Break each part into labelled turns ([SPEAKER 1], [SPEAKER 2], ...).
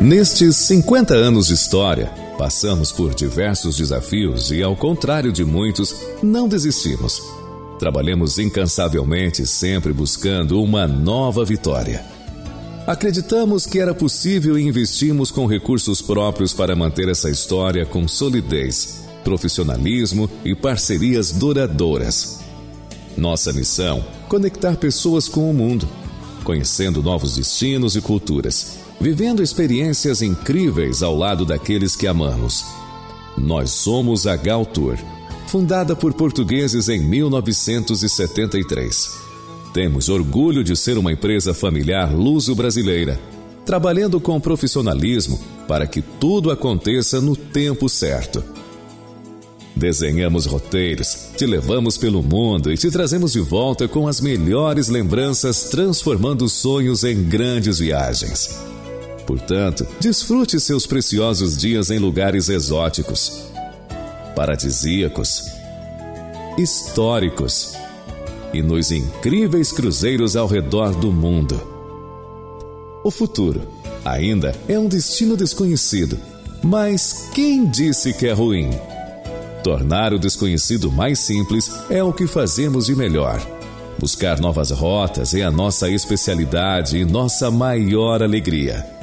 [SPEAKER 1] Nestes 50 anos de história, passamos por diversos desafios e, ao contrário de muitos, não desistimos. Trabalhamos incansavelmente, sempre buscando uma nova vitória. Acreditamos que era possível e investimos com recursos próprios para manter essa história com solidez, profissionalismo e parcerias duradouras. Nossa missão: conectar pessoas com o mundo, conhecendo novos destinos e culturas, vivendo experiências incríveis ao lado daqueles que amamos. Nós somos a Gal Tour, fundada por portugueses em 1973 temos orgulho de ser uma empresa familiar luso-brasileira, trabalhando com profissionalismo para que tudo aconteça no tempo certo. Desenhamos roteiros, te levamos pelo mundo e te trazemos de volta com as melhores lembranças, transformando sonhos em grandes viagens. Portanto, desfrute seus preciosos dias em lugares exóticos, paradisíacos, históricos e nos incríveis cruzeiros ao redor do mundo. O futuro ainda é um destino desconhecido, mas quem disse que é ruim? Tornar o desconhecido mais simples é o que fazemos de melhor. Buscar novas rotas é a nossa especialidade e nossa maior alegria.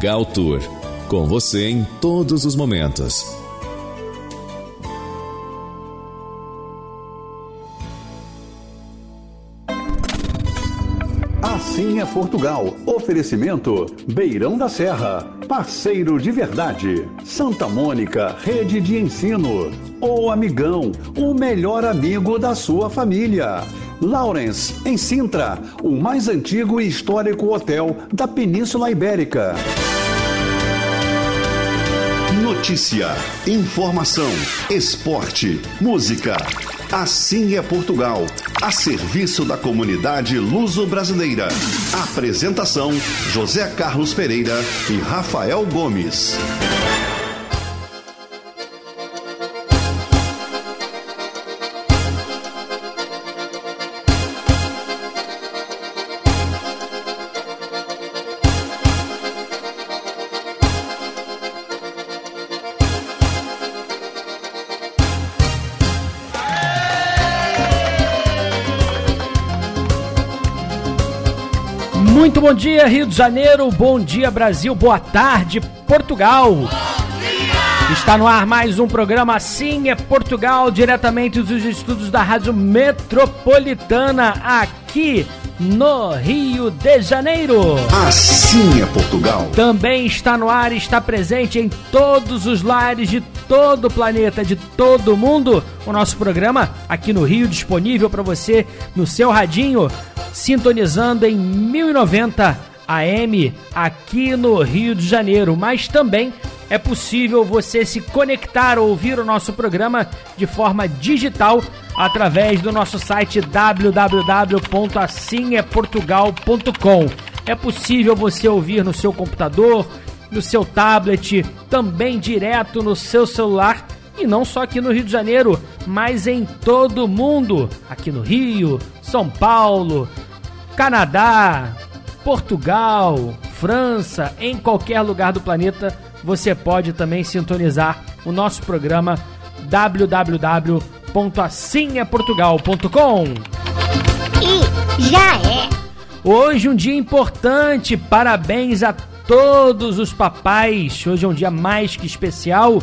[SPEAKER 1] Gal Tour, com você em todos os momentos.
[SPEAKER 2] Assim é Portugal. Oferecimento Beirão da Serra. Parceiro de verdade. Santa Mônica, rede de ensino. O Amigão, o melhor amigo da sua família. Lawrence, em Sintra, o mais antigo e histórico hotel da Península Ibérica. Notícia, informação, esporte, música. Assim é Portugal, a serviço da comunidade luso-brasileira. Apresentação: José Carlos Pereira e Rafael Gomes.
[SPEAKER 3] Bom dia, Rio de Janeiro. Bom dia, Brasil. Boa tarde, Portugal. Está no ar mais um programa Assim é Portugal, diretamente dos estudos da Rádio Metropolitana, aqui no Rio de Janeiro.
[SPEAKER 2] Assim é Portugal.
[SPEAKER 3] Também está no ar e está presente em todos os lares de todo o planeta, de todo o mundo. O nosso programa aqui no Rio, disponível para você no seu radinho sintonizando em 1090 AM aqui no Rio de Janeiro, mas também é possível você se conectar ou ouvir o nosso programa de forma digital através do nosso site www.assimeportugal.com. É possível você ouvir no seu computador, no seu tablet, também direto no seu celular e não só aqui no Rio de Janeiro, mas em todo o mundo, aqui no Rio, São Paulo, Canadá, Portugal, França, em qualquer lugar do planeta, você pode também sintonizar o nosso programa www.assimeportugal.com.
[SPEAKER 4] E já é.
[SPEAKER 3] Hoje um dia importante, parabéns a todos os papais. Hoje é um dia mais que especial,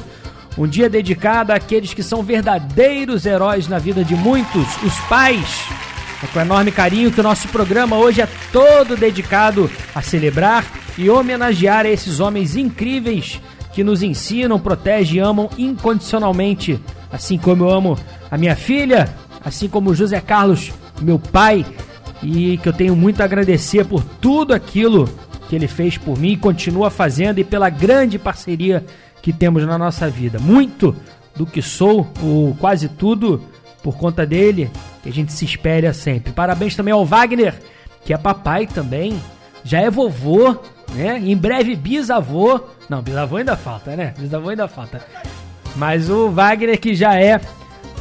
[SPEAKER 3] um dia dedicado àqueles que são verdadeiros heróis na vida de muitos, os pais. É com enorme carinho que o nosso programa hoje é todo dedicado a celebrar e homenagear esses homens incríveis que nos ensinam, protegem e amam incondicionalmente, assim como eu amo a minha filha, assim como José Carlos, meu pai, e que eu tenho muito a agradecer por tudo aquilo que ele fez por mim e continua fazendo e pela grande parceria que temos na nossa vida. Muito do que sou, ou quase tudo, por conta dele, que a gente se espelha sempre. Parabéns também ao Wagner, que é papai também, já é vovô, né? Em breve bisavô. Não, bisavô ainda falta, né? Bisavô ainda falta. Mas o Wagner que já é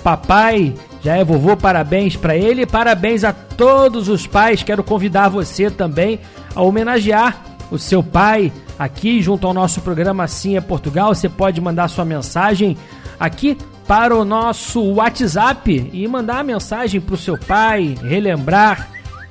[SPEAKER 3] papai, já é vovô, parabéns para ele, parabéns a todos os pais. Quero convidar você também a homenagear o seu pai, aqui junto ao nosso programa Assim é Portugal. Você pode mandar sua mensagem aqui para o nosso WhatsApp e mandar a mensagem para o seu pai, relembrar,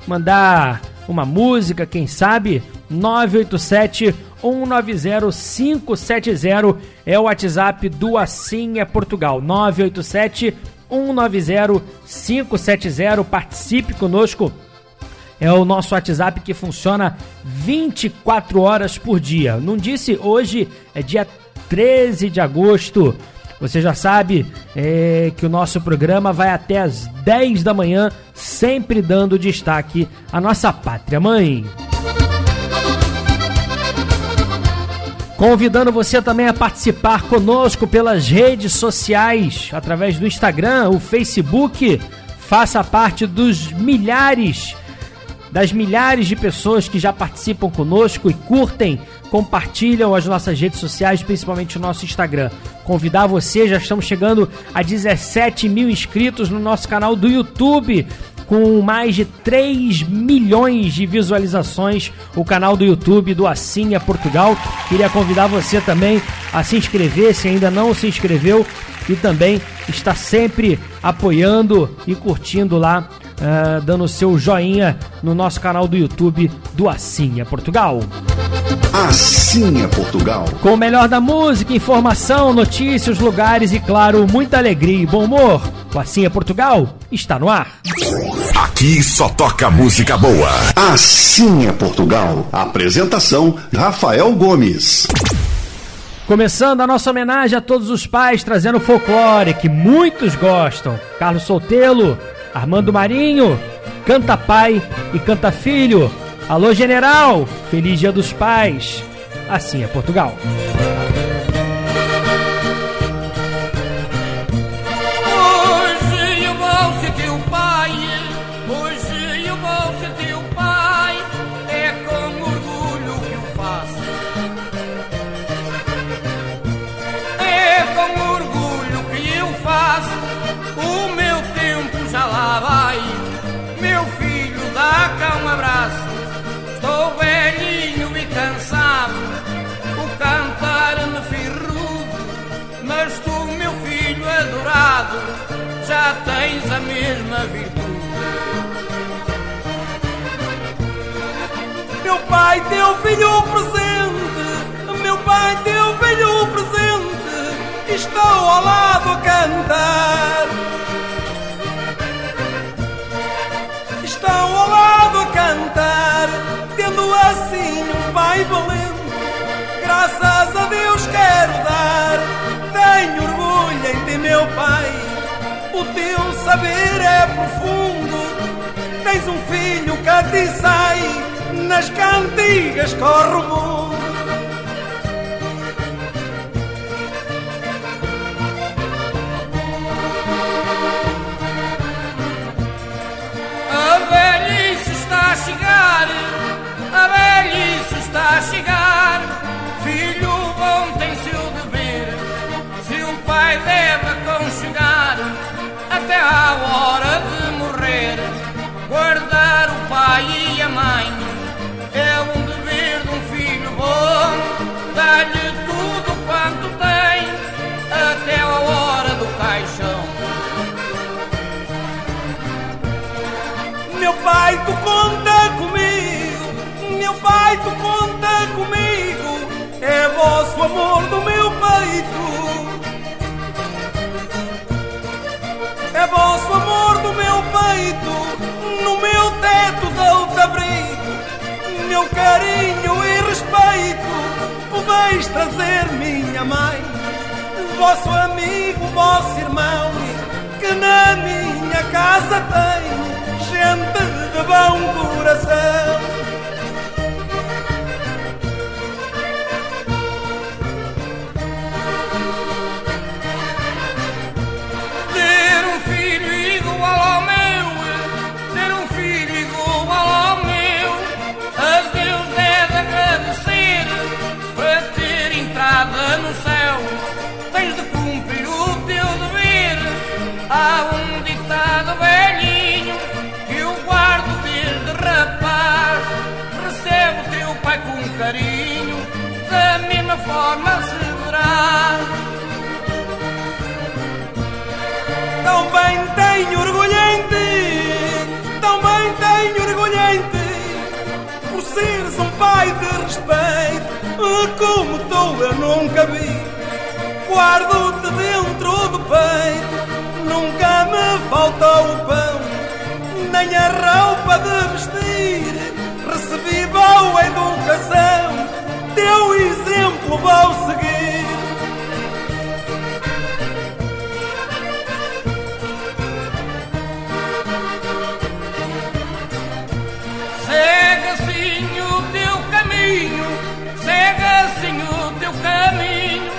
[SPEAKER 3] mandar uma música, quem sabe, 987 190 570 é o WhatsApp do Assim é Portugal. 987 190 570. Participe conosco. É o nosso WhatsApp que funciona 24 horas por dia. Não disse hoje é dia 13 de agosto. Você já sabe é, que o nosso programa vai até as 10 da manhã, sempre dando destaque à nossa pátria mãe. Convidando você também a participar conosco pelas redes sociais, através do Instagram, o Facebook. Faça parte dos milhares, das milhares de pessoas que já participam conosco e curtem compartilham as nossas redes sociais, principalmente o nosso Instagram. Convidar você, já estamos chegando a 17 mil inscritos no nosso canal do YouTube, com mais de 3 milhões de visualizações, o canal do YouTube do Assim é Portugal. Queria convidar você também a se inscrever, se ainda não se inscreveu, e também está sempre apoiando e curtindo lá, uh, dando seu joinha no nosso canal do YouTube do Assim é Portugal.
[SPEAKER 2] Assim é Portugal.
[SPEAKER 3] Com o melhor da música, informação, notícias, lugares e, claro, muita alegria e bom humor. O Assim é Portugal está no ar.
[SPEAKER 5] Aqui só toca música boa.
[SPEAKER 2] Assim é Portugal. Apresentação: Rafael Gomes.
[SPEAKER 3] Começando a nossa homenagem a todos os pais, trazendo folclore que muitos gostam. Carlos Soltelo, Armando Marinho, Canta Pai e Canta Filho. Alô, general! Feliz Dia dos Pais! Assim é Portugal.
[SPEAKER 6] A mesma virtude.
[SPEAKER 7] Meu pai deu filho presente, meu pai deu filho presente, estou ao lado a cantar. Estou ao lado a cantar, tendo assim um pai valente. Graças a Deus quero dar, tenho orgulho em ti, meu pai. O teu saber é profundo, tens um filho que ti sai, nas cantigas corre o mundo.
[SPEAKER 6] A velhice está a chegar, a velhice está a chegar.
[SPEAKER 7] Tu conta comigo, é vosso amor do meu peito. É vosso amor do meu peito, no meu teto dou-te abrigo, meu carinho e respeito, podeis trazer minha mãe, vosso amigo, vosso irmão, que na minha casa tem gente de bom coração.
[SPEAKER 6] Forma se verá.
[SPEAKER 7] Tão bem tenho orgulho em ti, tão bem tenho orgulho em ti, por seres um pai de respeito, como tu eu nunca vi. Guardo-te dentro do peito, nunca me faltou o pão, nem a roupa de vestir. Recebi boa educação, teu exemplo vou seguir.
[SPEAKER 6] Segue assim o teu caminho, segue assim o teu caminho.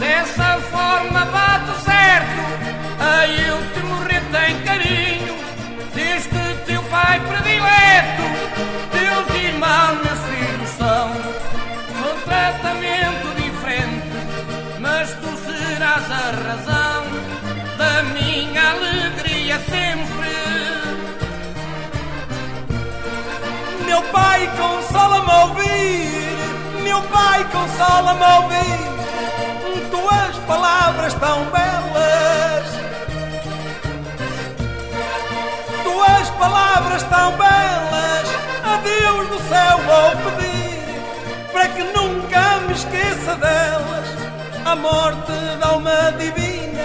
[SPEAKER 6] Dessa forma bate serás a razão da minha alegria sempre.
[SPEAKER 7] Meu pai consola-me a ouvir, meu pai consola-me a ouvir. Tuas palavras tão belas, tuas palavras tão belas. A Deus do céu vou pedir para que nunca me esqueça delas. A morte da alma divina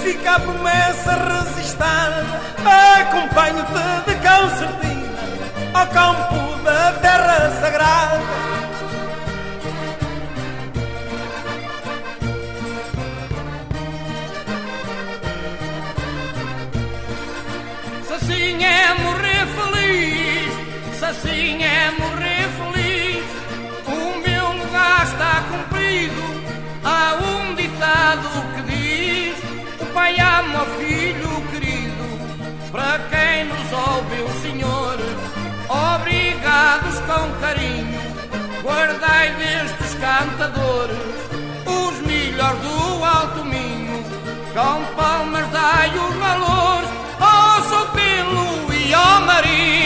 [SPEAKER 7] fica a promessa resistada. Acompanho-te de concertina ao campo da terra sagrada.
[SPEAKER 6] Se assim é morrer feliz, se assim é morrer ditado que diz: O pai ama o filho querido. Para quem nos ouve, o Senhor, obrigados com carinho, guardai destes cantadores os melhores do alto minho, com palmas dai os valores ao Sotelo e ao Marinho.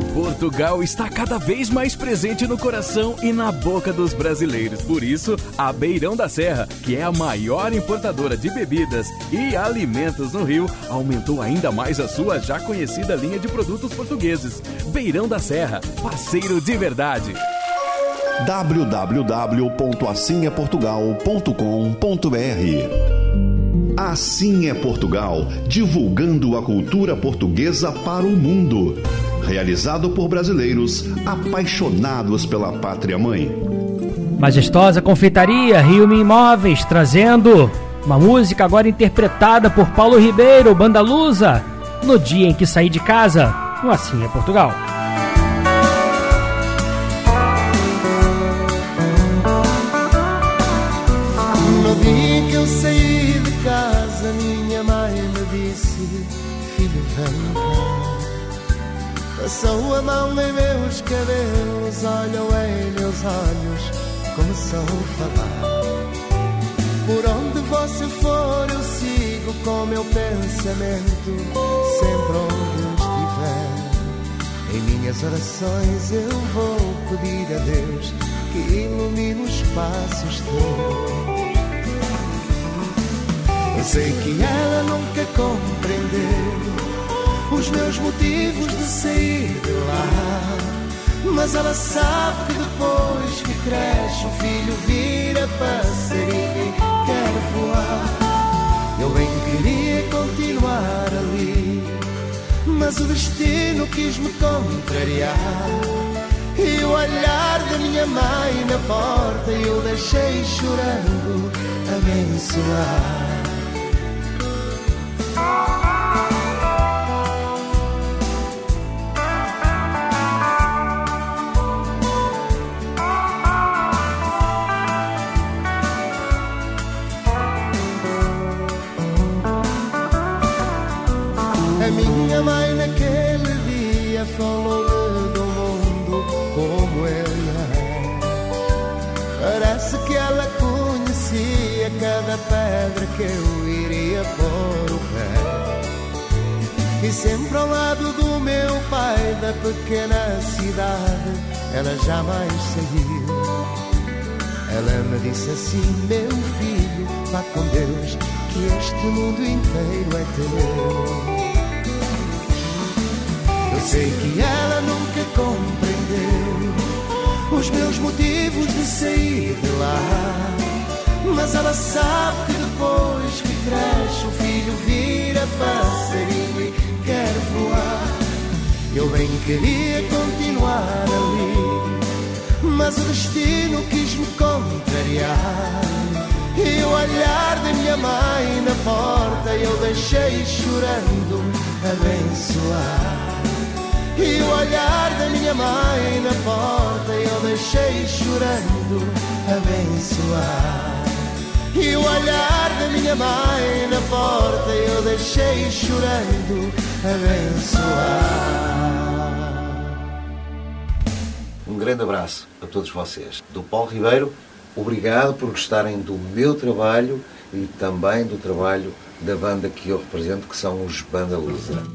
[SPEAKER 8] Portugal está cada vez mais presente no coração e na boca dos brasileiros. Por isso, a Beirão da Serra, que é a maior importadora de bebidas e alimentos no Rio, aumentou ainda mais a sua já conhecida linha de produtos portugueses. Beirão da Serra, parceiro de verdade.
[SPEAKER 2] www.assimeportugal.com.br Assim é Portugal, divulgando a cultura portuguesa para o mundo. Realizado por brasileiros apaixonados pela pátria mãe.
[SPEAKER 3] Majestosa Confeitaria Rio Imóveis trazendo uma música agora interpretada por Paulo Ribeiro, Banda Lusa, no dia em que saí de casa, no Assim é Portugal.
[SPEAKER 9] No dia em que eu saí de casa, minha mãe me disse: Filho, vem cá. Passou a mão em meus cabelos, olhou em meus olhos, começou a falar. Por onde você for, eu sigo com meu pensamento, sempre onde estiver. Em minhas orações eu vou pedir a Deus que ilumine os passos teus. Eu sei que ela nunca compreendeu os meus motivos de sair de lá. Mas ela sabe que depois que cresce o filho vira passarinho e quer voar. Eu bem queria continuar ali, mas o destino quis me contrariar. E o olhar da minha mãe na porta eu deixei chorando a. que eu iria pôr o pé. E sempre ao lado do meu pai da pequena cidade, ela jamais saiu. Ela me disse assim, meu filho, vá com Deus, que este mundo inteiro é teu. Eu sei que ela nunca compreendeu os meus motivos de sair de lá. Mas ela sabe que depois que cresce o filho vira passarinho e quer voar. Eu bem queria continuar ali, mas o destino quis me contrariar. E o olhar da minha mãe na porta eu deixei chorando abençoar. E o olhar da minha mãe na porta eu deixei chorando abençoar. E o olhar da minha mãe na porta eu deixei chorando abençoar.
[SPEAKER 10] Um grande abraço a todos vocês. Do Paulo Ribeiro, obrigado por gostarem do meu trabalho e também do trabalho da banda que eu represento, que são os Banda.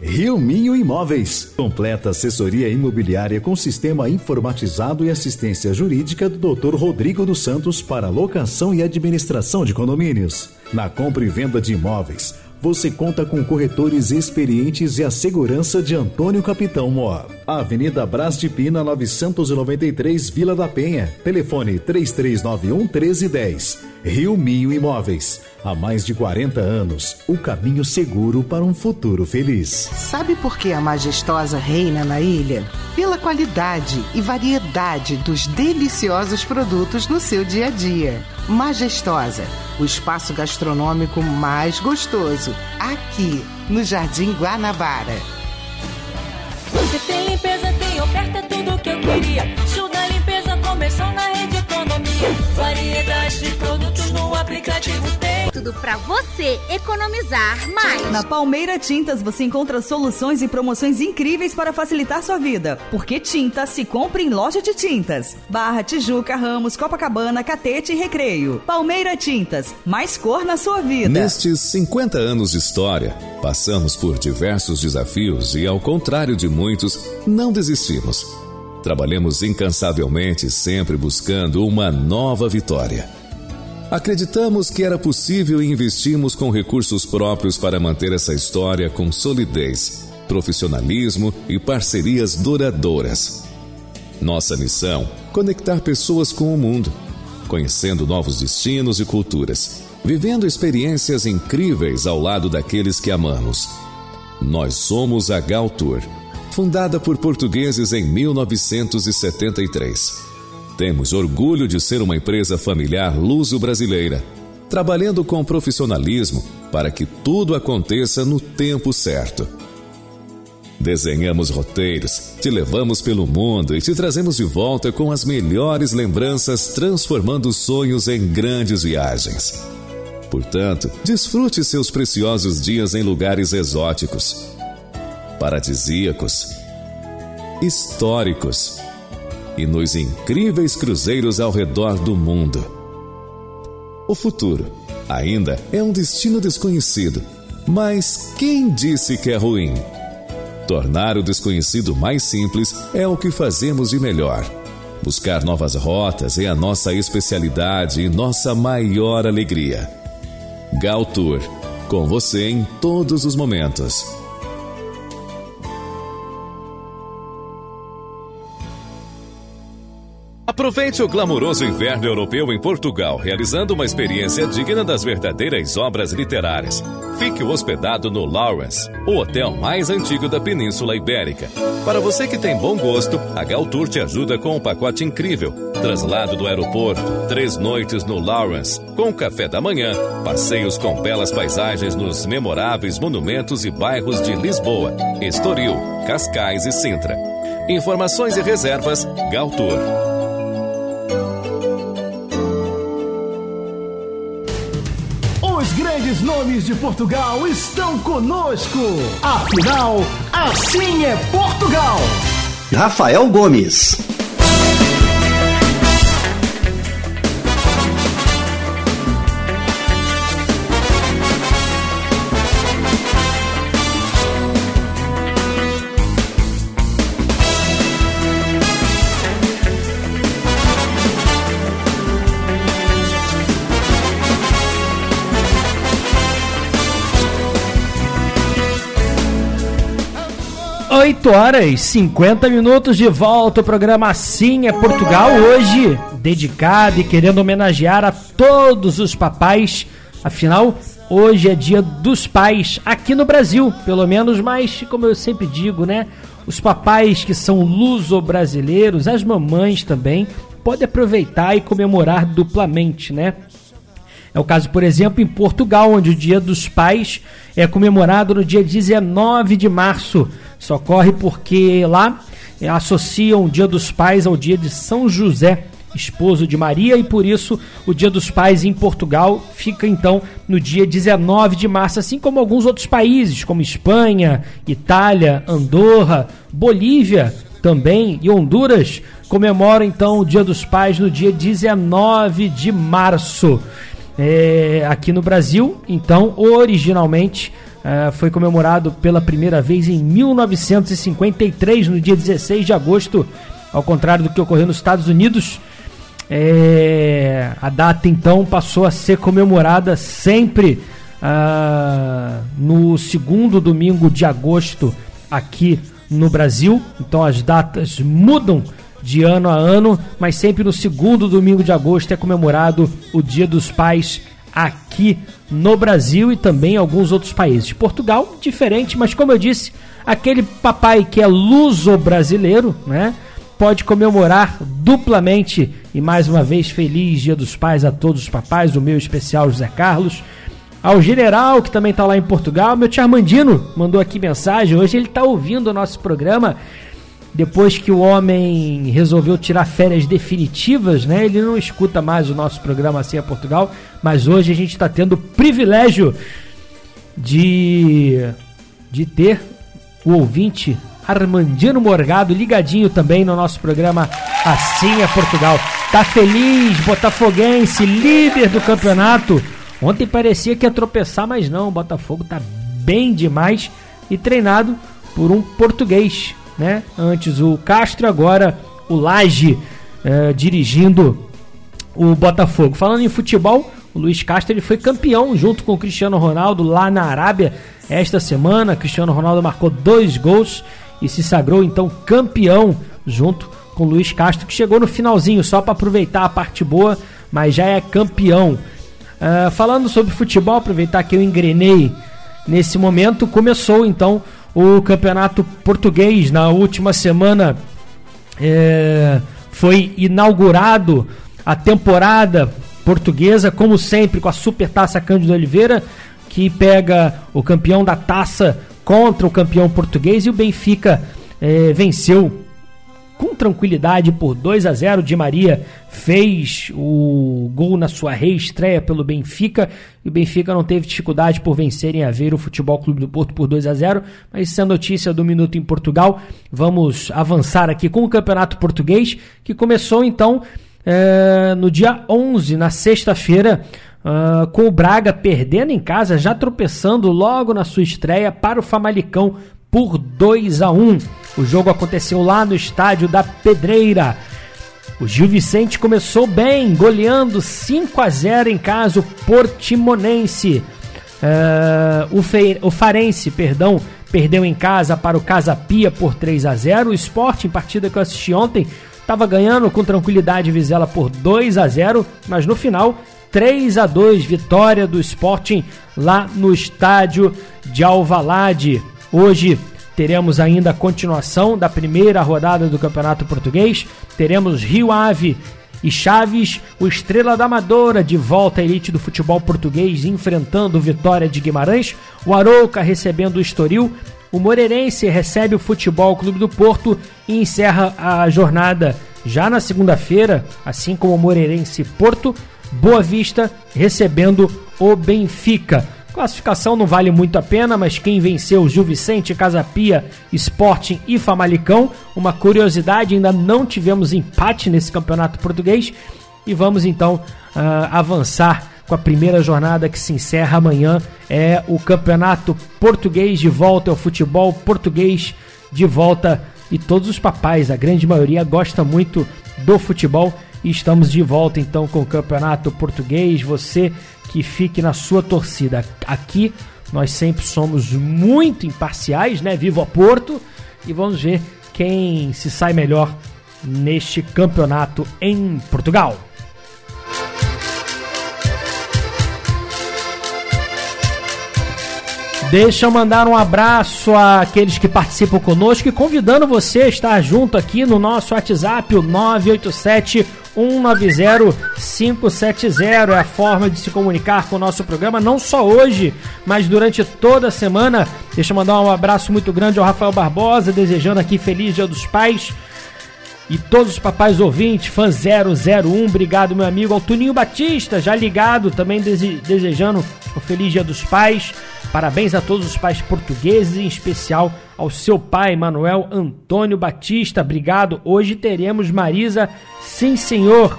[SPEAKER 11] Rio Minho Imóveis. Completa assessoria imobiliária com sistema informatizado e assistência jurídica do Dr. Rodrigo dos Santos para locação e administração de condomínios. Na compra e venda de imóveis, você conta com corretores experientes e a segurança de Antônio Capitão Mor. Avenida Brás de Pina, 993, Vila da Penha. Telefone 3391 1310. Rio Minho Imóveis. Há mais de 40 anos, o caminho seguro para um futuro feliz.
[SPEAKER 12] Sabe por que a majestosa reina na ilha? Pela qualidade e variedade dos deliciosos produtos no seu dia a dia. Majestosa, o espaço gastronômico mais gostoso, aqui no Jardim Guanabara.
[SPEAKER 13] Você tem limpeza, tem oferta, tudo que eu queria. Show da limpeza começou na rede economia. Variedade de produtos no aplicativo tem.
[SPEAKER 4] Tudo pra você economizar mais.
[SPEAKER 14] Na Palmeira Tintas você encontra soluções e promoções incríveis para facilitar sua vida. Porque tinta se compra em loja de tintas. Barra, Tijuca, Ramos, Copacabana, Catete e Recreio. Palmeira Tintas, mais cor na sua vida.
[SPEAKER 1] Nestes 50 anos de história, passamos por diversos desafios e, ao contrário de muitos, não desistimos. Trabalhamos incansavelmente, sempre buscando uma nova vitória. Acreditamos que era possível e investimos com recursos próprios para manter essa história com solidez, profissionalismo e parcerias duradouras. Nossa missão: conectar pessoas com o mundo, conhecendo novos destinos e culturas, vivendo experiências incríveis ao lado daqueles que amamos. Nós somos a Gal Tour, fundada por portugueses em 1973. Temos orgulho de ser uma empresa familiar luso-brasileira, trabalhando com profissionalismo para que tudo aconteça no tempo certo. Desenhamos roteiros, te levamos pelo mundo e te trazemos de volta com as melhores lembranças, transformando sonhos em grandes viagens. Portanto, desfrute seus preciosos dias em lugares exóticos, paradisíacos, históricos e nos incríveis cruzeiros ao redor do mundo. O futuro ainda é um destino desconhecido, mas quem disse que é ruim? Tornar o desconhecido mais simples é o que fazemos de melhor. Buscar novas rotas é a nossa especialidade e nossa maior alegria. Gal Tour, com você em todos os momentos. Aproveite o glamouroso inverno europeu em Portugal, realizando uma experiência digna das verdadeiras obras literárias. Fique hospedado no Lawrence, o hotel mais antigo da Península Ibérica. Para você que tem bom gosto, a Galtour te ajuda com um pacote incrível. Traslado do aeroporto, três noites no Lawrence, com café da manhã, passeios com belas paisagens nos memoráveis monumentos e bairros de Lisboa, Estoril, Cascais e Sintra. Informações e reservas, Galtour.
[SPEAKER 15] Grandes nomes de Portugal estão conosco. Afinal, assim é Portugal.
[SPEAKER 2] Rafael Gomes.
[SPEAKER 3] 8 horas e 50 minutos de volta. O programa Assim é Portugal. Hoje, dedicado e querendo homenagear a todos os papais. Afinal, hoje é dia dos pais aqui no Brasil, pelo menos, mas como eu sempre digo, né? Os papais que são luso-brasileiros, as mamães também, podem aproveitar e comemorar duplamente, né? É o caso, por exemplo, em Portugal, onde o Dia dos Pais é comemorado no dia 19 de março. Isso ocorre porque lá é, associam o Dia dos Pais ao dia de São José, esposo de Maria, e por isso o Dia dos Pais em Portugal fica então no dia 19 de março, assim como alguns outros países, como Espanha, Itália, Andorra, Bolívia também e Honduras comemoram então o Dia dos Pais no dia 19 de março é, aqui no Brasil. Então, originalmente é, foi comemorado pela primeira vez em 1953, no dia 16 de agosto, ao contrário do que ocorreu nos Estados Unidos. É, a data então passou a ser comemorada sempre ah, no segundo domingo de agosto aqui no Brasil. Então as datas mudam de ano a ano, mas sempre no segundo domingo de agosto é comemorado o Dia dos Pais aqui no Brasil e também em alguns outros países. Portugal, diferente, mas como eu disse, aquele papai que é luso-brasileiro, né? Pode comemorar duplamente e mais uma vez feliz Dia dos Pais a todos os papais, o meu especial José Carlos, ao general que também está lá em Portugal, meu tio Armandino mandou aqui mensagem, hoje ele está ouvindo o nosso programa depois que o homem resolveu tirar férias definitivas, né? Ele não escuta mais o nosso programa assim a Portugal, mas hoje a gente está tendo o privilégio de de ter o ouvinte Armandino Morgado ligadinho também no nosso programa Assim é Portugal. Tá feliz, botafoguense, líder do campeonato. Ontem parecia que ia tropeçar, mas não, o Botafogo tá bem demais e treinado por um português, né? Antes o Castro, agora o Laje eh, dirigindo o Botafogo. Falando em futebol, o Luiz Castro ele foi campeão junto com o Cristiano Ronaldo lá na Arábia esta semana. Cristiano Ronaldo marcou dois gols e se sagrou então campeão junto com o Luiz Castro, que chegou no finalzinho só para aproveitar a parte boa, mas já é campeão. Uh, falando sobre futebol, aproveitar que eu engrenei nesse momento, começou então o campeonato português. Na última semana é, foi inaugurado a temporada portuguesa, como sempre, com a Super Taça Cândido Oliveira, que pega o campeão da taça contra o campeão português e o Benfica é, venceu com tranquilidade por 2 a 0 Di Maria fez o gol na sua reestreia pelo Benfica e o Benfica não teve dificuldade por vencerem a ver o Futebol Clube do Porto por 2 a 0 mas isso é notícia do Minuto em Portugal. Vamos avançar aqui com o Campeonato Português que começou então é, no dia 11, na sexta-feira Uh, com o Braga perdendo em casa, já tropeçando logo na sua estreia para o Famalicão por 2 a 1. O jogo aconteceu lá no estádio da Pedreira. O Gil Vicente começou bem, goleando 5 a 0 em casa o Portimonense. Uh, o, Fe o Farense, perdão, perdeu em casa para o Casa Pia por 3 a 0. O Sport, em partida que eu assisti ontem, Estava ganhando com tranquilidade Vizela por 2 a 0, mas no final 3 a 2 vitória do Sporting lá no estádio de Alvalade. Hoje teremos ainda a continuação da primeira rodada do Campeonato Português. Teremos Rio Ave e Chaves, o Estrela da Amadora de volta à elite do futebol português enfrentando Vitória de Guimarães, o Arouca recebendo o Estoril, o Moreirense recebe o Futebol Clube do Porto e encerra a jornada já na segunda-feira, assim como o Moreirense Porto, Boa Vista recebendo o Benfica. Classificação não vale muito a pena, mas quem venceu Gil Vicente, Casapia, Sporting e Famalicão. Uma curiosidade, ainda não tivemos empate nesse campeonato português. E vamos então uh, avançar com a primeira jornada que se encerra amanhã. É o campeonato português de volta, é o futebol português de volta. E todos os papais, a grande maioria, gosta muito do futebol. E estamos de volta então com o campeonato português. Você que fique na sua torcida. Aqui nós sempre somos muito imparciais, né? Vivo a Porto e vamos ver quem se sai melhor neste campeonato em Portugal. Deixa eu mandar um abraço àqueles que participam conosco e convidando você a estar junto aqui no nosso WhatsApp, o 987 190-570 é a forma de se comunicar com o nosso programa, não só hoje, mas durante toda a semana. Deixa eu mandar um abraço muito grande ao Rafael Barbosa, desejando aqui Feliz Dia dos Pais. E todos os papais ouvintes, fã 001, obrigado meu amigo. Ao Tuninho Batista, já ligado, também desejando o Feliz Dia dos Pais. Parabéns a todos os pais portugueses, em especial ao seu pai, Manuel Antônio Batista. Obrigado. Hoje teremos Marisa, sim senhor.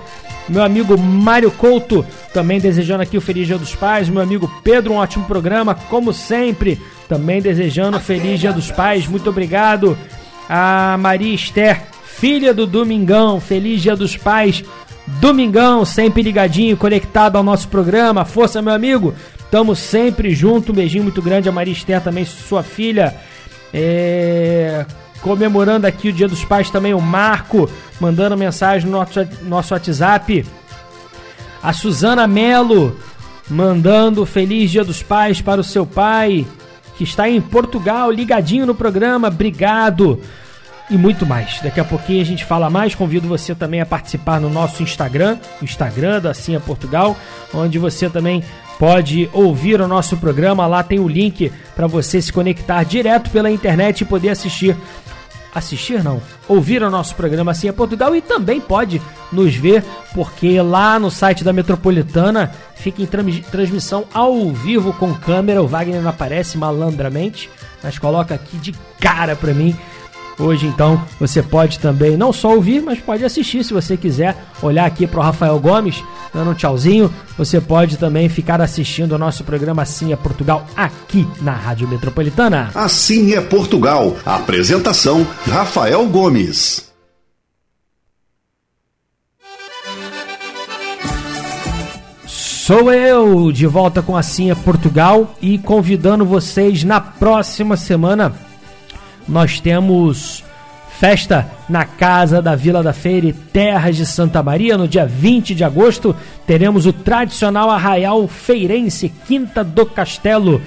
[SPEAKER 3] Meu amigo Mário Couto, também desejando aqui o Feliz Dia dos Pais. Meu amigo Pedro, um ótimo programa, como sempre. Também desejando o Feliz Dia dos Pais. Muito obrigado. A Maria Esther, filha do Domingão. Feliz Dia dos Pais. Domingão, sempre ligadinho, conectado ao nosso programa. Força, meu amigo. Tamo sempre junto. Um beijinho muito grande a Maria também sua filha. É, comemorando aqui o Dia dos Pais também o Marco, mandando mensagem no nosso, nosso WhatsApp. A Suzana Melo, mandando Feliz Dia dos Pais para o seu pai, que está em Portugal, ligadinho no programa. Obrigado. E muito mais. Daqui a pouquinho a gente fala mais. Convido você também a participar no nosso Instagram, o Instagram da Cia Portugal, onde você também pode ouvir o nosso programa. Lá tem o link para você se conectar direto pela internet e poder assistir. Assistir não, ouvir o nosso programa assim Portugal e também pode nos ver, porque lá no site da Metropolitana fica em transmissão ao vivo com câmera. O Wagner não aparece malandramente, mas coloca aqui de cara para mim Hoje, então, você pode também não só ouvir, mas pode assistir se você quiser olhar aqui para o Rafael Gomes, dando um tchauzinho. Você pode também ficar assistindo o nosso programa Assim é Portugal aqui na Rádio Metropolitana.
[SPEAKER 5] Assim é Portugal. Apresentação: Rafael Gomes.
[SPEAKER 3] Sou eu de volta com Assim é Portugal e convidando vocês na próxima semana nós temos festa na Casa da Vila da Feira e Terras de Santa Maria. No dia 20 de agosto, teremos o tradicional Arraial Feirense, Quinta do Castelo,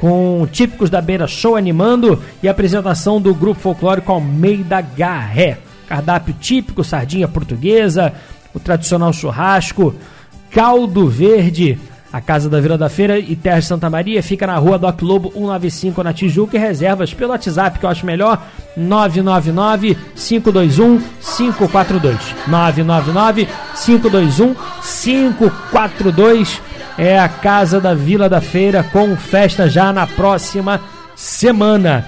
[SPEAKER 3] com típicos da Beira Show animando e apresentação do grupo folclórico Almeida Garré. Cardápio típico, sardinha portuguesa, o tradicional churrasco, caldo verde, a Casa da Vila da Feira e Terra de Santa Maria fica na rua Doc Lobo 195 na Tijuca. E reservas pelo WhatsApp que eu acho melhor 999 521 542 999 521 542 é a Casa da Vila da Feira com festa já na próxima semana.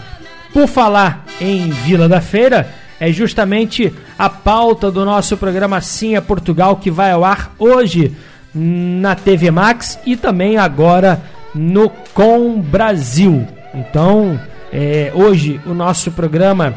[SPEAKER 3] Por falar em Vila da Feira, é justamente a pauta do nosso programa Sim é Portugal que vai ao ar hoje na TV Max e também agora no Com Brasil. Então, é, hoje o nosso programa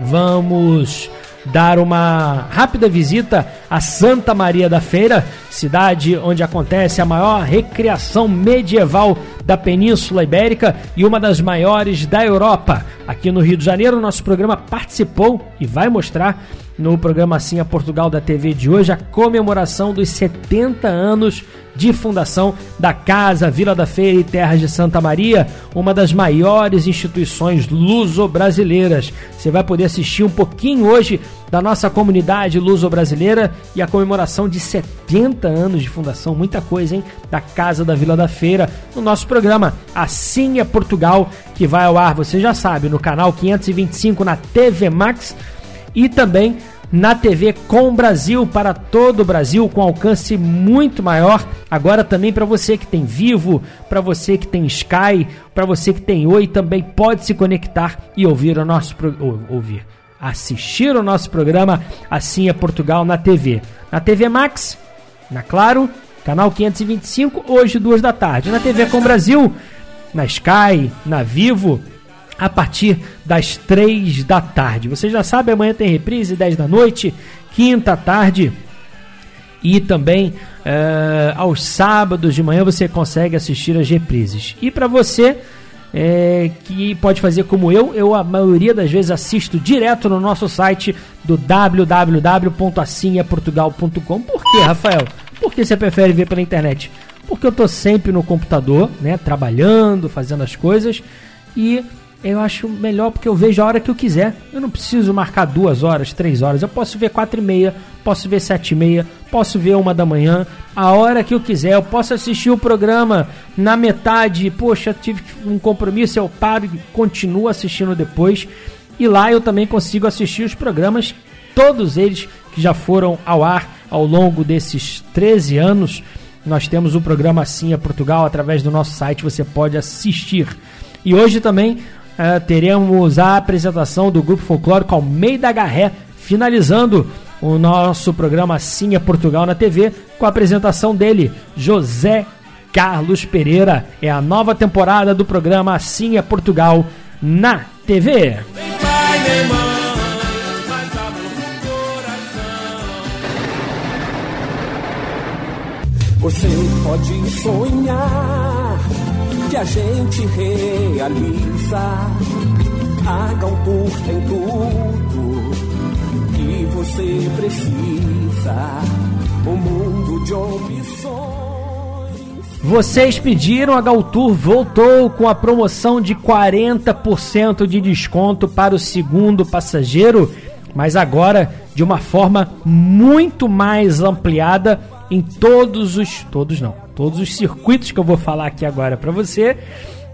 [SPEAKER 3] vamos dar uma rápida visita a Santa Maria da Feira, cidade onde acontece a maior recreação medieval da Península Ibérica e uma das maiores da Europa. Aqui no Rio de Janeiro, nosso programa participou e vai mostrar no programa Assim a Portugal da TV de hoje a comemoração dos 70 anos de fundação da Casa Vila da Feira e Terras de Santa Maria, uma das maiores instituições luso-brasileiras. Você vai poder assistir um pouquinho hoje da nossa comunidade luso-brasileira e a comemoração de 70 anos de fundação, muita coisa, hein? Da Casa da Vila da Feira, no nosso programa Assim é Portugal, que vai ao ar, você já sabe, no canal 525 na TV Max e também na TV com Brasil para todo o Brasil com alcance muito maior. Agora também para você que tem Vivo, para você que tem Sky, para você que tem Oi, também pode se conectar e ouvir o nosso ouvir, assistir o nosso programa Assim é Portugal na TV. Na TV Max, na Claro, canal 525, hoje duas da tarde. Na TV com Brasil, na Sky, na Vivo, a partir das 3 da tarde. Você já sabe, amanhã tem reprise, 10 da noite, quinta tarde e também é, aos sábados de manhã você consegue assistir as reprises. E para você é, que pode fazer como eu, eu a maioria das vezes assisto direto no nosso site do www.assimyaportugal.com. Por que, Rafael? Por que você prefere ver pela internet? Porque eu estou sempre no computador, né, trabalhando, fazendo as coisas e eu acho melhor porque eu vejo a hora que eu quiser. Eu não preciso marcar duas horas, três horas. Eu posso ver quatro e meia, posso ver sete e meia, posso ver uma da manhã, a hora que eu quiser. Eu posso assistir o programa na metade. Poxa, tive um compromisso, eu paro e continuo assistindo depois. E lá eu também consigo assistir os programas, todos eles que já foram ao ar ao longo desses 13 anos. Nós temos o programa Assim a Portugal através do nosso site, você pode assistir. E hoje também uh, teremos a apresentação do grupo folclórico Almeida Garré, finalizando o nosso programa Sim é Portugal na TV, com a apresentação dele, José Carlos Pereira. É a nova temporada do programa Sim é Portugal na TV.
[SPEAKER 16] Você pode sonhar que a gente realiza. Haga um tour tem tudo que você precisa. Um mundo de opções.
[SPEAKER 3] Vocês pediram, a Galtour voltou com a promoção de 40% de desconto para o segundo passageiro, mas agora de uma forma muito mais ampliada em todos os. Todos não. Todos os circuitos que eu vou falar aqui agora para você.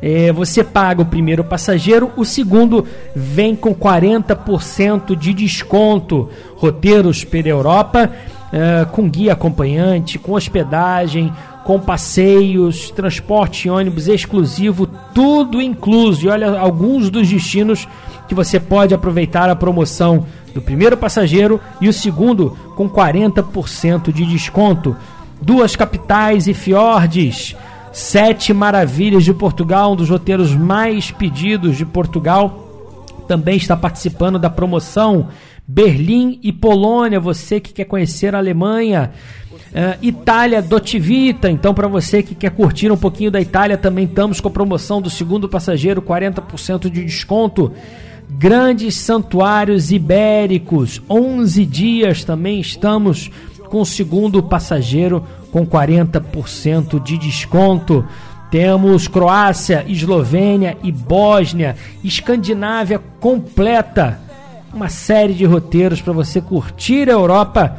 [SPEAKER 3] É, você paga o primeiro passageiro, o segundo vem com 40% de desconto. Roteiros pela Europa, é, com guia acompanhante, com hospedagem, com passeios, transporte ônibus exclusivo, tudo incluso. E olha alguns dos destinos que você pode aproveitar a promoção do primeiro passageiro e o segundo com 40% de desconto. Duas capitais e fiordes. Sete Maravilhas de Portugal, um dos roteiros mais pedidos de Portugal, também está participando da promoção. Berlim e Polônia, você que quer conhecer a Alemanha. Uh, Itália Dotivita, então para você que quer curtir um pouquinho da Itália, também estamos com a promoção do segundo passageiro, 40% de desconto. Grandes santuários ibéricos, 11 dias também estamos com o segundo passageiro com 40% de desconto. Temos Croácia, Eslovênia e Bósnia, Escandinávia completa. Uma série de roteiros para você curtir a Europa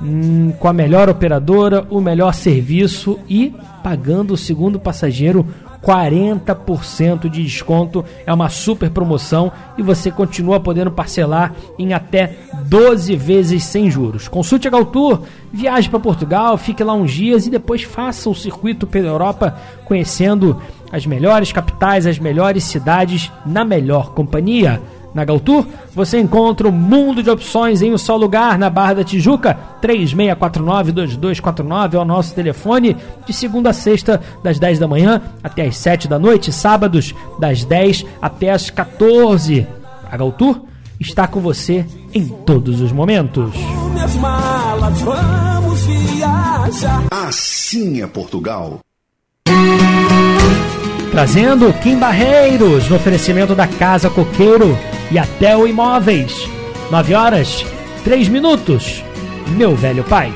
[SPEAKER 3] hum, com a melhor operadora, o melhor serviço e pagando o segundo passageiro 40% de desconto. É uma super promoção e você continua podendo parcelar em até 12 vezes sem juros. Consulte a Galtour, viaje para Portugal, fique lá uns dias e depois faça o circuito pela Europa conhecendo as melhores capitais, as melhores cidades na melhor companhia. Na Galtour, você encontra um mundo de opções em um só lugar, na Barra da Tijuca, 3649-2249 é o nosso telefone, de segunda a sexta, das 10 da manhã até as 7 da noite, sábados, das 10 até as 14. A Galtour está com você em todos os momentos.
[SPEAKER 5] Assim é Portugal.
[SPEAKER 3] Trazendo Kim Barreiros no oferecimento da Casa Coqueiro e até o Imóveis. 9 horas, 3 minutos. Meu velho pai.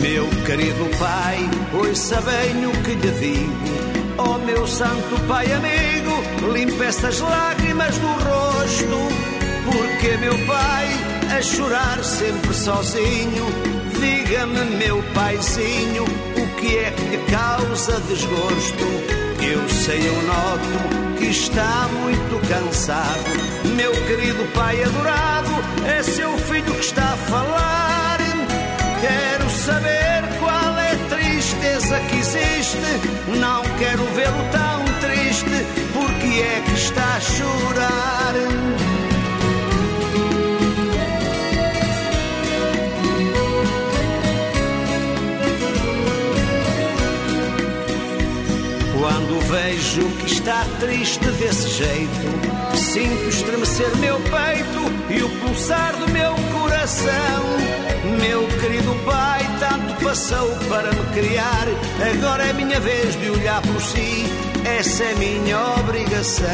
[SPEAKER 17] Meu querido pai, ouça bem o que lhe digo. Oh meu santo pai amigo, limpe estas lágrimas do rosto. Porque meu pai, a chorar sempre sozinho, diga-me, meu paizinho, o que é que causa desgosto? Eu sei, eu noto que está muito cansado. Meu querido pai adorado, é seu filho que está a falar. Quero saber qual é a tristeza que existe. Não quero vê-lo tão triste, porque é que está a chorar. Vejo que está triste desse jeito, sinto estremecer meu peito e o pulsar do meu coração. Meu querido pai, tanto passou para me criar, agora é minha vez de olhar por si, essa é minha obrigação.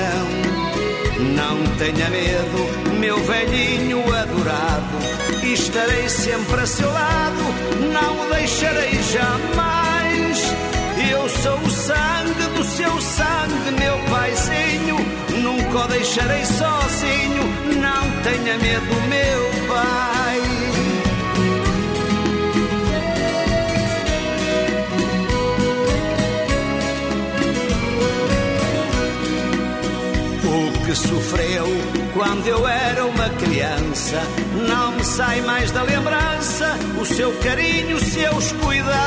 [SPEAKER 17] Não tenha medo, meu velhinho adorado, estarei sempre a seu lado, não o deixarei jamais. Eu sou o sangue do seu sangue, meu paizinho. Nunca o deixarei sozinho. Não tenha medo, meu pai. O que sofreu quando eu era uma criança não me sai mais da lembrança. O seu carinho, seus cuidados.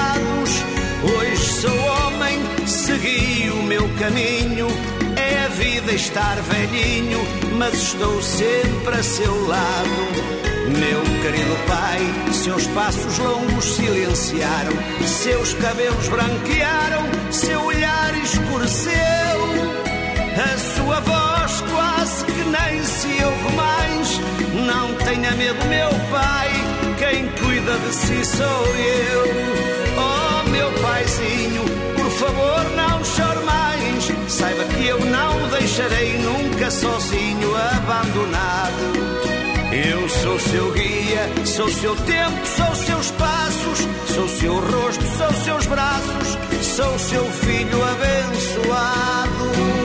[SPEAKER 17] Caminho. É a vida estar velhinho, mas estou sempre a seu lado. Meu querido pai, seus passos longos silenciaram, seus cabelos branquearam, seu olhar escureceu. A sua voz quase que nem se ouve mais. Não tenha medo, meu pai, quem cuida de si sou eu. Oh, meu paizinho, por favor, não chore mais. Saiba que eu não o deixarei nunca sozinho, abandonado. Eu sou seu guia, sou seu tempo, sou seus passos, sou seu rosto, sou seus braços, sou seu filho abençoado.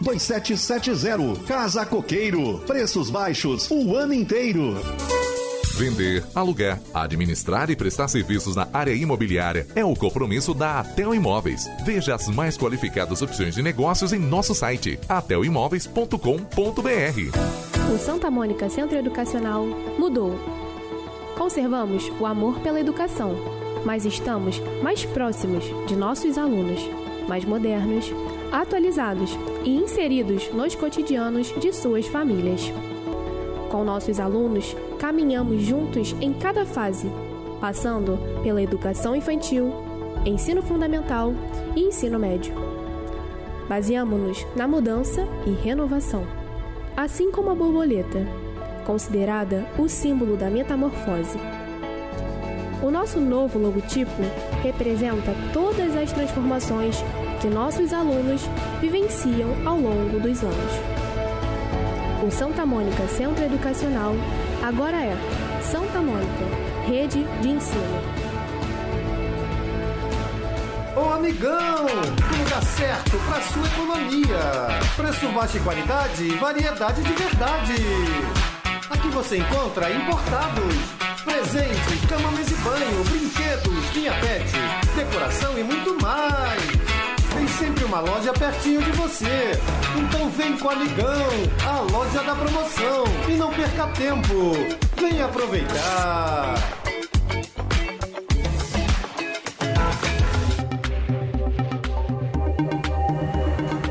[SPEAKER 5] 2770. Casa Coqueiro. Preços baixos o ano inteiro.
[SPEAKER 18] Vender, alugar, administrar e prestar serviços na área imobiliária é o compromisso da Atel Imóveis. Veja as mais qualificadas opções de negócios em nosso site atelimóveis.com.br.
[SPEAKER 19] O Santa Mônica Centro Educacional mudou. Conservamos o amor pela educação, mas estamos mais próximos de nossos alunos, mais modernos, atualizados e inseridos nos cotidianos de suas famílias. Com nossos alunos, caminhamos juntos em cada fase, passando pela educação infantil, ensino fundamental e ensino médio. Baseamos-nos na mudança e renovação, assim como a borboleta, considerada o símbolo da metamorfose. O nosso novo logotipo representa todas as transformações que nossos alunos vivenciam ao longo dos anos.
[SPEAKER 20] O Santa Mônica Centro Educacional agora é Santa Mônica, rede de ensino.
[SPEAKER 21] Ô amigão, tudo dá certo pra sua economia. Preço baixo e qualidade, variedade de verdade. Aqui você encontra importados, presentes, cama, mesa e banho, brinquedos, linha pet, decoração e muito mais. Sempre uma loja pertinho de você. Então vem com o Amigão, a loja da promoção. E não perca tempo. Vem aproveitar.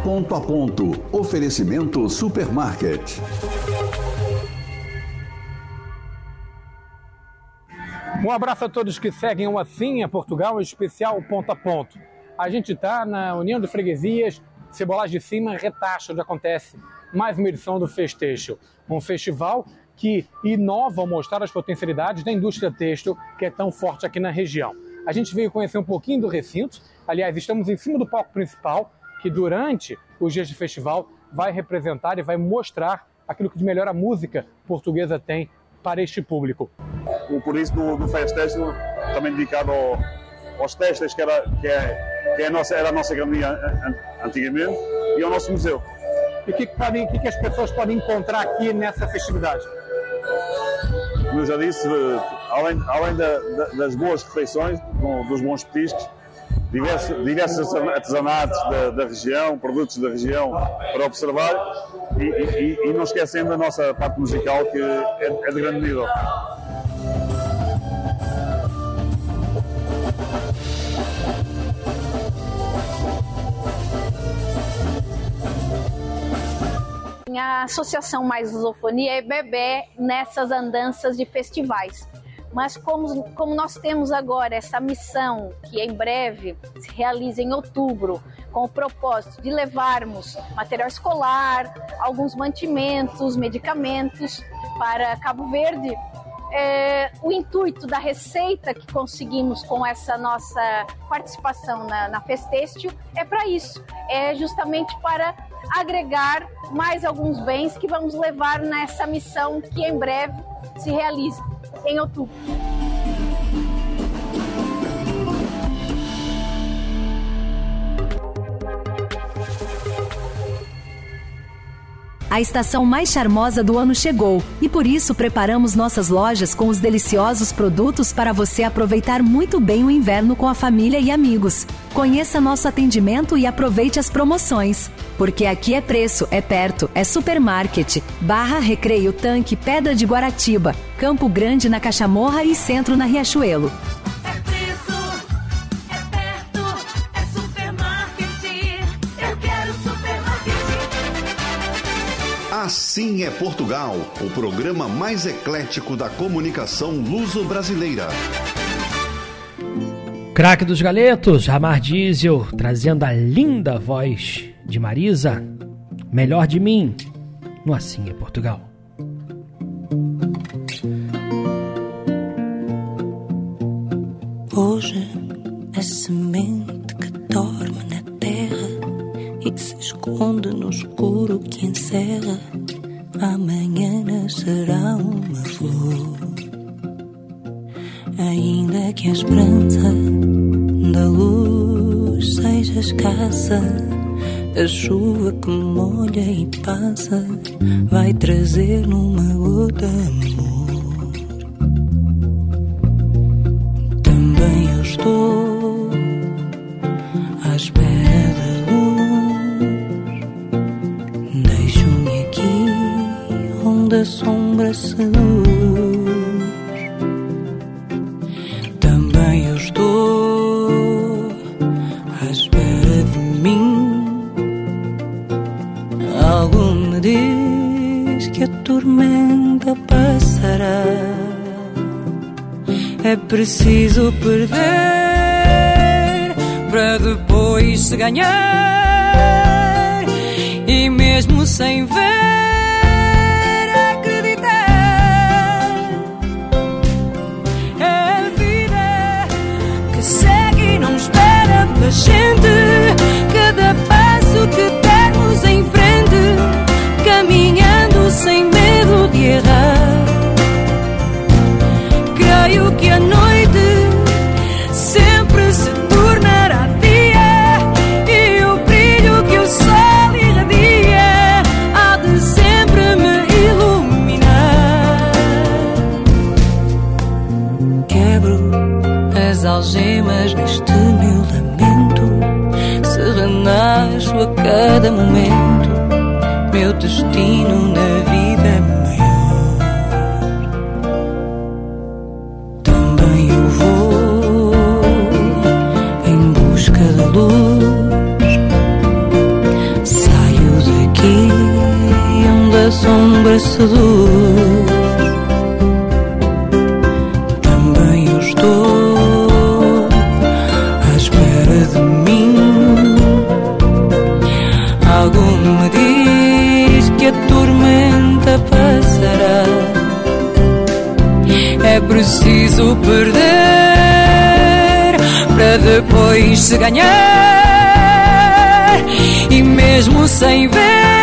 [SPEAKER 5] Ponto a ponto. Oferecimento Supermarket.
[SPEAKER 22] Um abraço a todos que seguem o Assim é Portugal, em especial Ponto a Ponto. A gente está na União de Freguesias Cebolagem de Cima, Retacha, onde acontece mais uma edição do Festejo, um festival que inova ao mostrar as potencialidades da indústria têxtil que é tão forte aqui na região. A gente veio conhecer um pouquinho do recinto, aliás, estamos em cima do palco principal, que durante os dias de festival vai representar e vai mostrar aquilo que de melhor a música portuguesa tem para este público.
[SPEAKER 23] O por isso do, do Festejo, também dedicado ao, aos testes, que, era, que, é, que é a nossa, era a nossa galeria antigamente, e ao nosso museu.
[SPEAKER 22] E o que, que, podem, que, que as pessoas podem encontrar aqui nessa festividade?
[SPEAKER 23] Como eu já disse, além, além da, da, das boas refeições, dos bons petiscos, diversos, diversos artesanatos da, da, região, produtos da região para observar e, e, e, não esquecendo a nossa parte musical que é, é de grande nível.
[SPEAKER 24] A Associação Mais Lusofonia é bebê nessas andanças de festivais. Mas como, como nós temos agora essa missão que em breve se realiza em outubro, com o propósito de levarmos material escolar, alguns mantimentos, medicamentos para Cabo Verde, é, o intuito da receita que conseguimos com essa nossa participação na, na é para isso, é justamente para agregar mais alguns bens que vamos levar nessa missão que em breve se realiza em outubro.
[SPEAKER 25] A estação mais charmosa do ano chegou e por isso preparamos nossas lojas com os deliciosos produtos para você aproveitar muito bem o inverno com a família e amigos. Conheça nosso atendimento e aproveite as promoções. Porque aqui é preço, é perto, é supermarket. Barra Recreio Tanque Pedra de Guaratiba, Campo Grande na Cachamorra e Centro na Riachuelo.
[SPEAKER 5] Assim é Portugal, o programa mais eclético da comunicação luso-brasileira.
[SPEAKER 3] Craque dos Galetos, Ramar Diesel, trazendo a linda voz de Marisa. Melhor de mim, no Assim é Portugal.
[SPEAKER 26] Hoje a semente a chuva que molha e passa vai trazer numa busca depois se ganhar. E mesmo sem ver,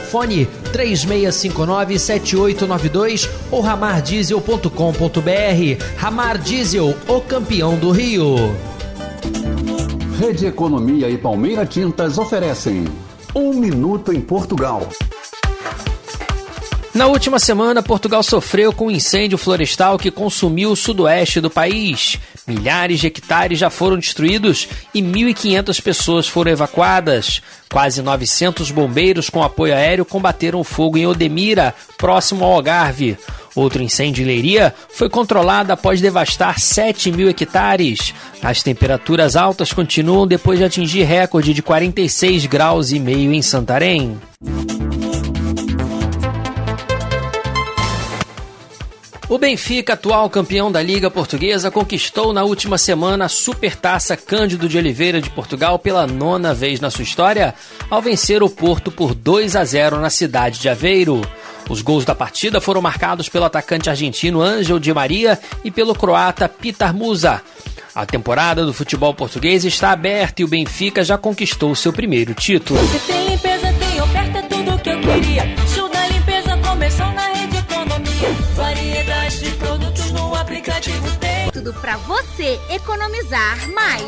[SPEAKER 3] Fone 3659-7892 ou ramardiesel.com.br. Ramar Diesel, o campeão do Rio.
[SPEAKER 5] Rede Economia e Palmeira Tintas oferecem Um Minuto em Portugal.
[SPEAKER 3] Na última semana, Portugal sofreu com um incêndio florestal que consumiu o sudoeste do país. Milhares de hectares já foram destruídos e 1.500 pessoas foram evacuadas. Quase 900 bombeiros com apoio aéreo combateram o fogo em Odemira, próximo ao Algarve. Outro incêndio em Leiria foi controlado após devastar 7 mil hectares. As temperaturas altas continuam depois de atingir recorde de 46 graus e meio em Santarém. O Benfica, atual campeão da Liga Portuguesa, conquistou na última semana a Supertaça Cândido de Oliveira de Portugal pela nona vez na sua história, ao vencer o Porto por 2 a 0 na cidade de Aveiro. Os gols da partida foram marcados pelo atacante argentino Ângel Di Maria e pelo croata Pitar Musa. A temporada do futebol português está aberta e o Benfica já conquistou seu primeiro título.
[SPEAKER 27] Se tem limpeza, tem oferta, é tudo que eu queria.
[SPEAKER 4] Tudo pra você economizar mais.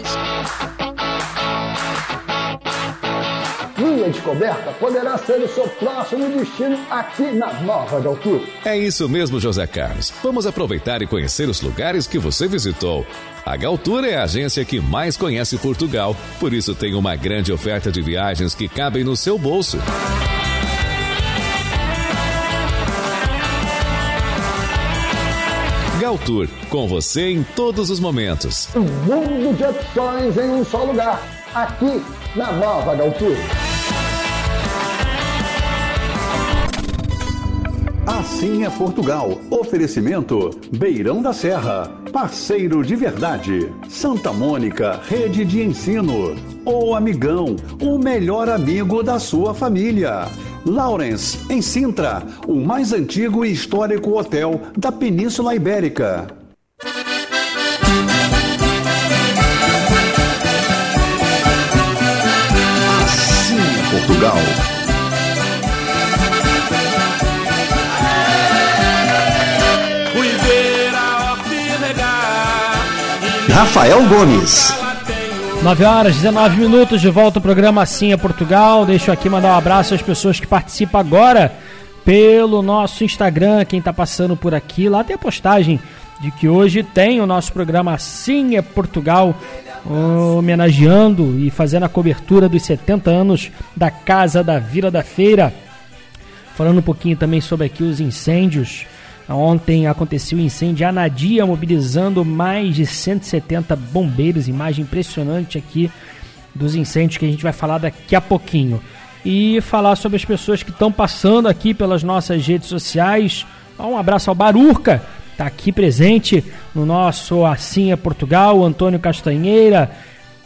[SPEAKER 28] Minha descoberta poderá ser o seu próximo destino aqui na Nova de Altura.
[SPEAKER 1] É isso mesmo, José Carlos. Vamos aproveitar e conhecer os lugares que você visitou. A Galtour é a agência que mais conhece Portugal, por isso tem uma grande oferta de viagens que cabem no seu bolso. Galtour, com você em todos os momentos.
[SPEAKER 28] Um mundo de opções em um só lugar. Aqui na Nova de Altura.
[SPEAKER 5] Assim é Portugal. Oferecimento Beirão da Serra. Parceiro de verdade. Santa Mônica, rede de ensino. O Amigão, o melhor amigo da sua família. Lawrence, em Sintra, o mais antigo e histórico hotel da Península Ibérica.
[SPEAKER 29] Assim é Portugal.
[SPEAKER 2] Rafael Gomes.
[SPEAKER 3] 9 horas 19 minutos de volta ao programa Assim é Portugal. Deixo aqui mandar um abraço às pessoas que participam agora pelo nosso Instagram. Quem está passando por aqui, lá tem a postagem de que hoje tem o nosso programa Assim é Portugal, homenageando e fazendo a cobertura dos 70 anos da Casa da Vila da Feira. Falando um pouquinho também sobre aqui os incêndios. Ontem aconteceu o um incêndio Anadia, mobilizando mais de 170 bombeiros. Imagem impressionante aqui dos incêndios que a gente vai falar daqui a pouquinho. E falar sobre as pessoas que estão passando aqui pelas nossas redes sociais. Um abraço ao Barurca, está aqui presente no nosso Assim é Portugal, Antônio Castanheira,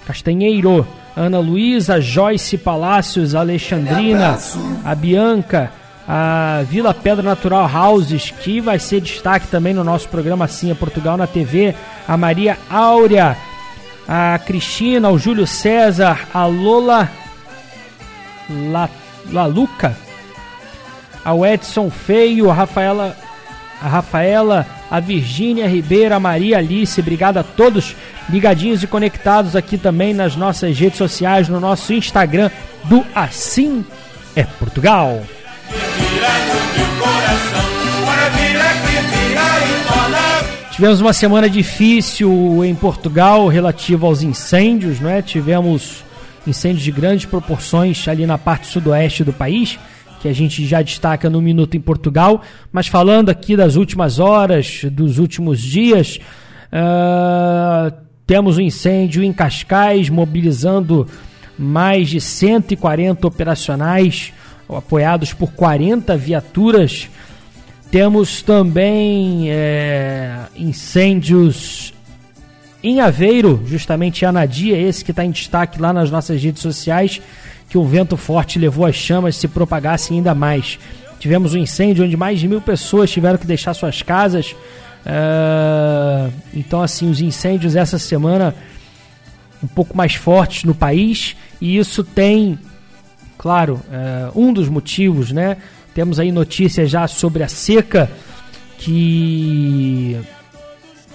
[SPEAKER 3] Castanheiro, Ana Luísa, Joyce Palácios, Alexandrina, a Bianca, a Vila Pedra Natural Houses, que vai ser destaque também no nosso programa Assim é Portugal na TV, a Maria Áurea, a Cristina, o Júlio César, a Lola La, Laluca, ao Edson Feio, a Rafaela, a Rafaela, a Virgínia Ribeira, a Maria Alice, obrigado a todos ligadinhos e conectados aqui também nas nossas redes sociais, no nosso Instagram do Assim é Portugal. Tivemos uma semana difícil em Portugal relativo aos incêndios, não é? Tivemos incêndios de grandes proporções ali na parte sudoeste do país, que a gente já destaca no Minuto em Portugal. Mas falando aqui das últimas horas, dos últimos dias, uh, temos um incêndio em Cascais, mobilizando mais de 140 operacionais, apoiados por 40 viaturas temos também é, incêndios em Aveiro, justamente Anadia, esse que está em destaque lá nas nossas redes sociais, que um vento forte levou as chamas se propagassem ainda mais. Tivemos um incêndio onde mais de mil pessoas tiveram que deixar suas casas. Uh, então, assim, os incêndios essa semana um pouco mais fortes no país, e isso tem, claro, uh, um dos motivos, né? Temos aí notícias já sobre a seca que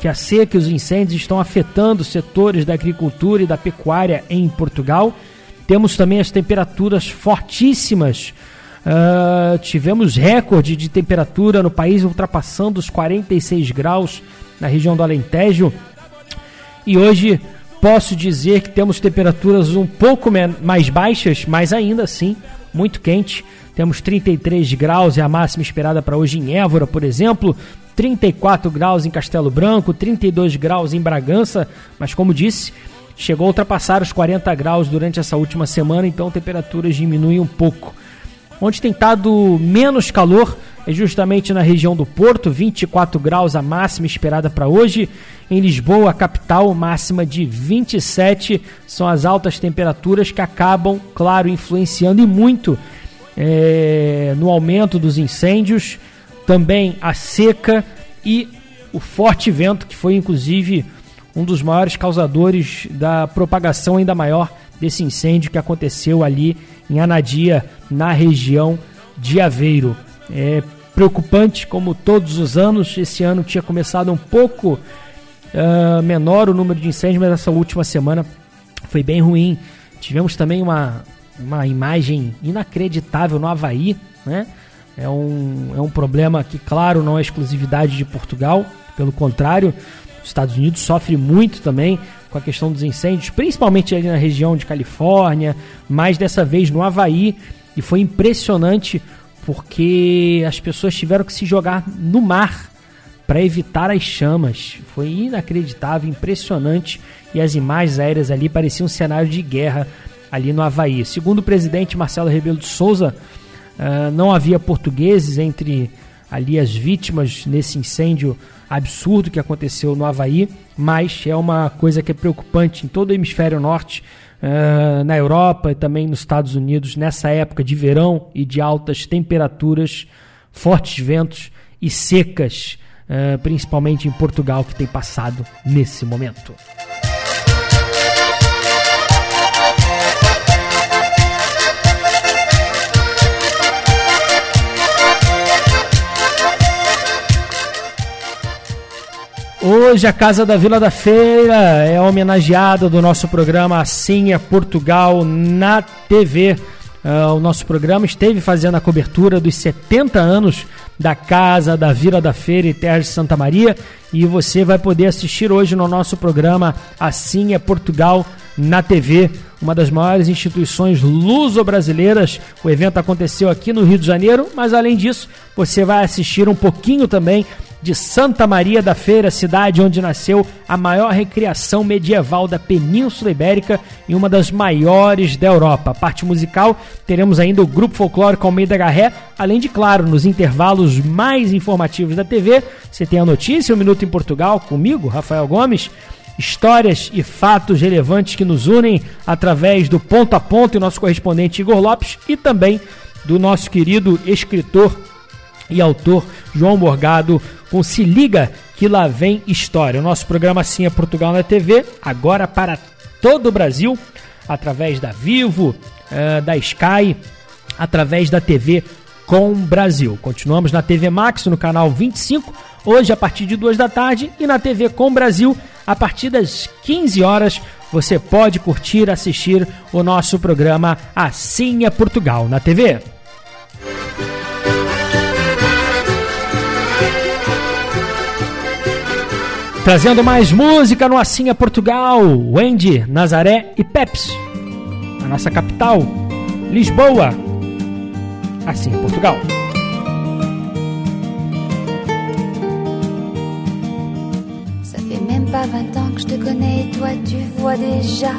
[SPEAKER 3] que a seca e os incêndios estão afetando setores da agricultura e da pecuária em Portugal. Temos também as temperaturas fortíssimas. Uh, tivemos recorde de temperatura no país, ultrapassando os 46 graus na região do Alentejo. E hoje posso dizer que temos temperaturas um pouco mais baixas, mas ainda assim muito quente. Temos 33 graus, é a máxima esperada para hoje em Évora, por exemplo. 34 graus em Castelo Branco, 32 graus em Bragança, mas como disse, chegou a ultrapassar os 40 graus durante essa última semana, então temperaturas diminuem um pouco. Onde tem estado menos calor é justamente na região do Porto, 24 graus a máxima esperada para hoje. Em Lisboa, a capital, máxima de 27. São as altas temperaturas que acabam, claro, influenciando e muito é, no aumento dos incêndios, também a seca e o forte vento, que foi inclusive um dos maiores causadores da propagação ainda maior desse incêndio que aconteceu ali em Anadia, na região de Aveiro. É preocupante, como todos os anos, esse ano tinha começado um pouco uh, menor o número de incêndios, mas essa última semana foi bem ruim. Tivemos também uma, uma imagem inacreditável no Havaí, né? É um, é um problema que, claro, não é exclusividade de Portugal, pelo contrário, os Estados Unidos sofre muito também com a questão dos incêndios, principalmente ali na região de Califórnia, mas dessa vez no Havaí, e foi impressionante porque as pessoas tiveram que se jogar no mar para evitar as chamas. Foi inacreditável, impressionante, e as imagens aéreas ali pareciam um cenário de guerra ali no Havaí. Segundo o presidente Marcelo Rebelo de Souza, uh, não havia portugueses entre ali as vítimas nesse incêndio absurdo que aconteceu no Havaí, mas é uma coisa que é preocupante em todo o hemisfério norte, uh, na Europa e também nos Estados Unidos, nessa época de verão e de altas temperaturas, fortes ventos e secas, uh, principalmente em Portugal, que tem passado nesse momento. Hoje a Casa da Vila da Feira é homenageada do nosso programa Assim é Portugal na TV. Uh, o nosso programa esteve fazendo a cobertura dos 70 anos da Casa da Vila da Feira e Terra de Santa Maria e você vai poder assistir hoje no nosso programa Assim é Portugal na TV, uma das maiores instituições luso-brasileiras. O evento aconteceu aqui no Rio de Janeiro, mas além disso, você vai assistir um pouquinho também de Santa Maria da Feira, cidade onde nasceu a maior recriação medieval da Península Ibérica e uma das maiores da Europa. A parte musical, teremos ainda o Grupo Folclórico Almeida Garré, além de, claro, nos intervalos mais informativos da TV, você tem a notícia, o Minuto em Portugal, comigo, Rafael Gomes, histórias e fatos relevantes que nos unem através do ponto a ponto e nosso correspondente Igor Lopes e também do nosso querido escritor e autor João Morgado com Se Liga que lá vem história. O nosso programa Assim é Portugal na TV, agora para todo o Brasil, através da Vivo, uh, da Sky, através da TV com Brasil. Continuamos na TV Max no canal 25, hoje a partir de 2 da tarde, e na TV com Brasil a partir das 15 horas. Você pode curtir, assistir o nosso programa Assim é Portugal na TV. Trazendo mais música no Assim é Portugal, Wendy, Nazaré e Peps. A nossa capital, Lisboa. Assim é Portugal.
[SPEAKER 24] Ça fait même pas 20 ans que je te connais, toi tu vois déjà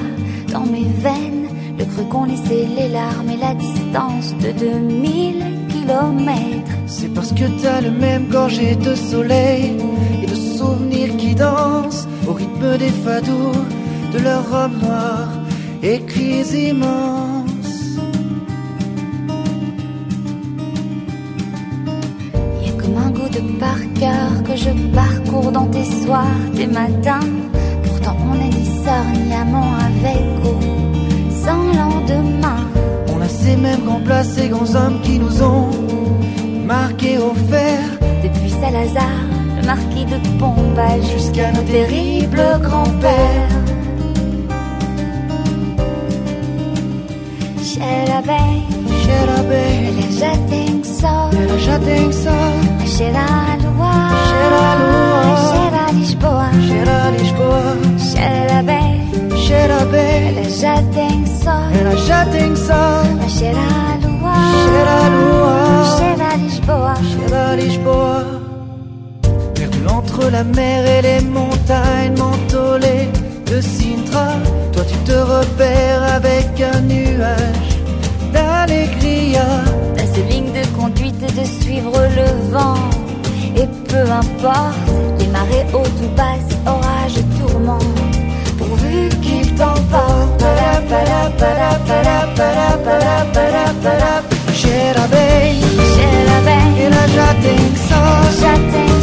[SPEAKER 24] dans mes veines le creux qu'ont laissé les larmes et la distance de 2000 kilomètres.
[SPEAKER 30] C'est parce que t'as le même gorgé de soleil souvenirs qui dansent au rythme des fados de leurs robes noires et cris immenses.
[SPEAKER 24] Y a comme un goût de par cœur que je parcours dans tes soirs, tes matins. Pourtant on dit sarniamment avec au sans lendemain.
[SPEAKER 30] On a ces mêmes grands plats, ces grands hommes qui nous ont marqués au fer.
[SPEAKER 24] Depuis Salazar, marquis de Pombal, jusqu'à nos terribles grands-pères. Xerabé,
[SPEAKER 30] Xerabé,
[SPEAKER 24] ela já tem sol,
[SPEAKER 30] ela já tem sol.
[SPEAKER 24] a cheirar a lua,
[SPEAKER 30] Cheira a lua.
[SPEAKER 24] a cheirar Lisboa,
[SPEAKER 30] Cheira a Lisboa,
[SPEAKER 24] Xerabé,
[SPEAKER 30] cheira bem.
[SPEAKER 24] ela já tem sol,
[SPEAKER 30] Ela já tem sol,
[SPEAKER 24] a cheirar a lua,
[SPEAKER 30] cheira a lua.
[SPEAKER 24] cheira a Lisboa.
[SPEAKER 30] Cheira a Lisboa. Entre la mer et les montagnes mentolées de Sintra. Toi tu te repères avec un nuage d'allégria.
[SPEAKER 24] T'as ce ligne de conduite de suivre le vent. Et peu importe, les marées hautes ou basses, orages, tourments. Pourvu qu'il t'emporte. Para, para, para, para, para, para, para, para.
[SPEAKER 30] Cheira bem,
[SPEAKER 24] Cheira bem,
[SPEAKER 30] ela já tem sol.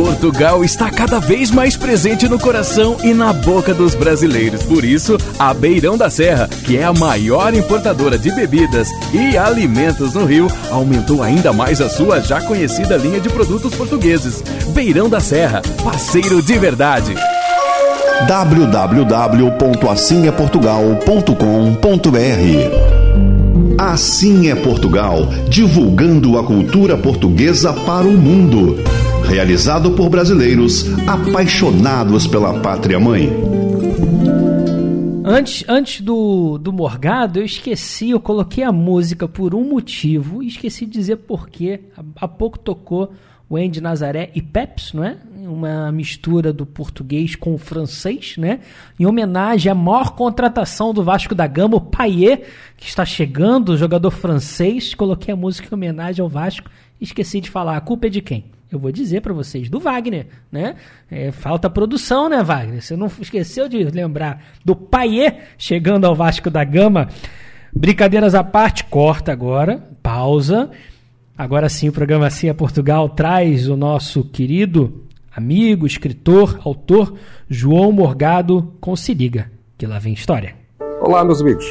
[SPEAKER 31] Portugal está cada vez mais presente no coração e na boca dos brasileiros. Por isso, a Beirão da Serra, que é a maior importadora de bebidas e alimentos no Rio, aumentou ainda mais a sua já conhecida linha de produtos portugueses. Beirão da Serra, parceiro de verdade
[SPEAKER 5] www.assimEportugal.com.br Assim é Portugal, divulgando a cultura portuguesa para o mundo. Realizado por brasileiros apaixonados pela pátria mãe.
[SPEAKER 3] Antes, antes do, do Morgado, eu esqueci, eu coloquei a música por um motivo e esqueci de dizer porquê. Há, pouco tocou o Andy Nazaré e Peps, não é? Uma mistura do português com o francês, né? Em homenagem à maior contratação do Vasco da Gama, o Payet, que está chegando, o jogador francês. Coloquei a música em homenagem ao Vasco esqueci de falar. A culpa é de quem? Eu vou dizer para vocês, do Wagner, né? É, falta produção, né, Wagner? Você não esqueceu de lembrar do Payet chegando ao Vasco da Gama. Brincadeiras à parte, corta agora, pausa. Agora sim, o programa Assim é Portugal traz o nosso querido amigo, escritor, autor João Morgado com Se Liga, que lá vem história.
[SPEAKER 32] Olá, meus amigos.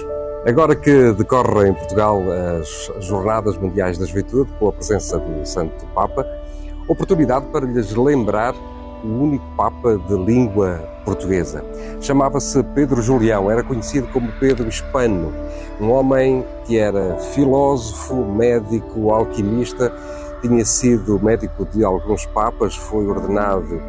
[SPEAKER 32] Agora que decorre em Portugal as Jornadas Mundiais da Juventude, com a presença do Santo Papa, oportunidade para lhes lembrar o único Papa de língua portuguesa. Chamava-se Pedro Julião, era conhecido como Pedro Hispano, um homem que era filósofo, médico, alquimista, tinha sido médico de alguns papas, foi ordenado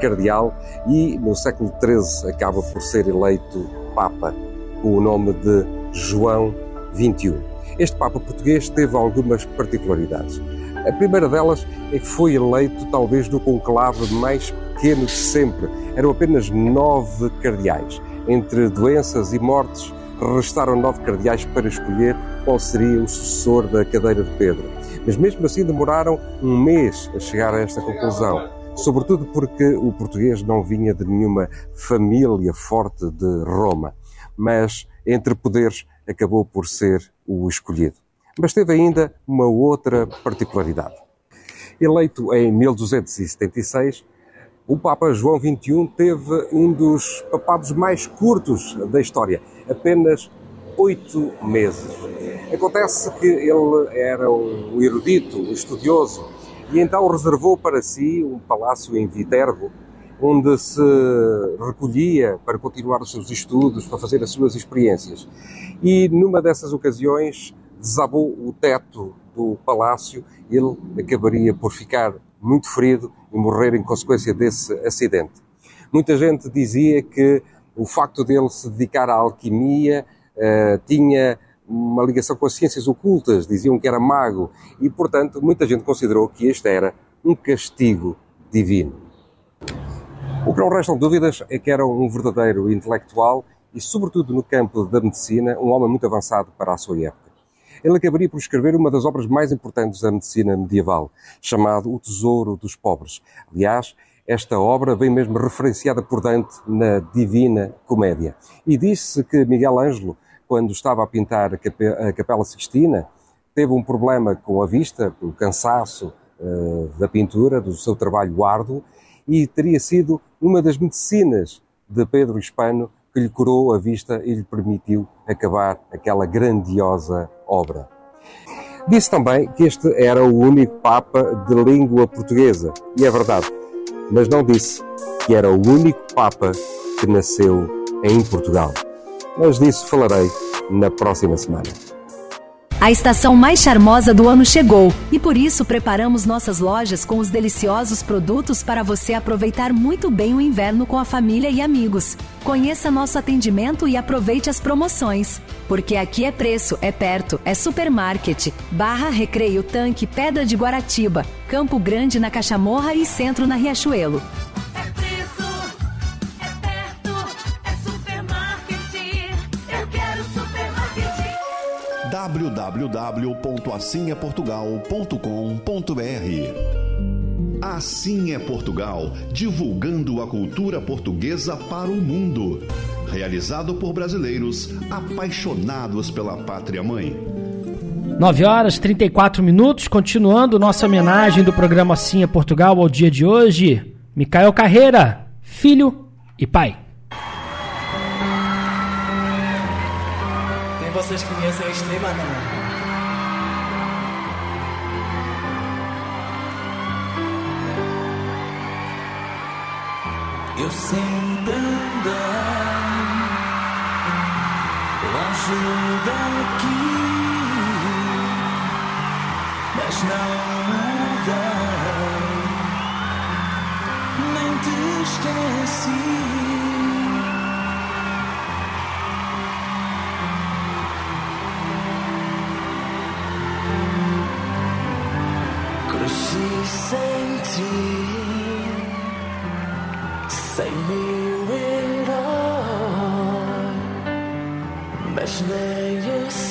[SPEAKER 32] cardeal e no século XIII acaba por ser eleito Papa, com o nome de João XXI. Este Papa português teve algumas particularidades. A primeira delas é que foi eleito talvez do conclave mais pequeno de sempre. Eram apenas nove cardeais. Entre doenças e mortes, restaram nove cardeais para escolher qual seria o sucessor da cadeira de Pedro. Mas mesmo assim demoraram um mês a chegar a esta conclusão. Sobretudo porque o português não vinha de nenhuma família forte de Roma. Mas, entre poderes, acabou por ser o escolhido. Mas teve ainda uma outra particularidade. Eleito em 1276, o Papa João XXI teve um dos papados mais curtos da história, apenas oito meses. Acontece que ele era um erudito, um estudioso, e então reservou para si um palácio em Viterbo, onde se recolhia para continuar os seus estudos, para fazer as suas experiências. E numa dessas ocasiões desabou o teto do palácio, ele acabaria por ficar muito ferido e morrer em consequência desse acidente. Muita gente dizia que o facto dele se dedicar à alquimia uh, tinha uma ligação com as ciências ocultas, diziam que era mago, e portanto muita gente considerou que este era um castigo divino. O que não restam dúvidas é que era um verdadeiro intelectual e, sobretudo no campo da medicina, um homem muito avançado para a sua época ele acabaria por escrever uma das obras mais importantes da medicina medieval, chamado O Tesouro dos Pobres. Aliás, esta obra vem mesmo referenciada por Dante na Divina Comédia. E disse que Miguel Ângelo, quando estava a pintar a Capela Sixtina, teve um problema com a vista, pelo cansaço uh, da pintura, do seu trabalho árduo, e teria sido uma das medicinas de Pedro Hispano que lhe curou a vista e lhe permitiu acabar aquela grandiosa obra. Disse também que este era o único Papa de língua portuguesa, e é verdade, mas não disse que era o único Papa que nasceu em Portugal. Mas disso falarei na próxima semana.
[SPEAKER 25] A estação mais charmosa do ano chegou e por isso preparamos nossas lojas com os deliciosos produtos para você aproveitar muito bem o inverno com a família e amigos. Conheça nosso atendimento e aproveite as promoções. Porque aqui é preço, é perto, é supermarket. Barra Recreio Tanque Pedra de Guaratiba, Campo Grande na Cachamorra e Centro na Riachuelo.
[SPEAKER 5] www.assimeportugal.com.br Assim é Portugal, divulgando a cultura portuguesa para o mundo. Realizado por brasileiros apaixonados pela pátria mãe.
[SPEAKER 3] 9 horas 34 minutos, continuando nossa homenagem do programa Assim é Portugal ao dia de hoje. Micael Carreira, filho e pai.
[SPEAKER 33] vocês conhecem a Extrema, não?
[SPEAKER 26] eu sempre andei longe daqui, mas não mudei, nem te esqueci. Cresci sem ti. Say me with ne yes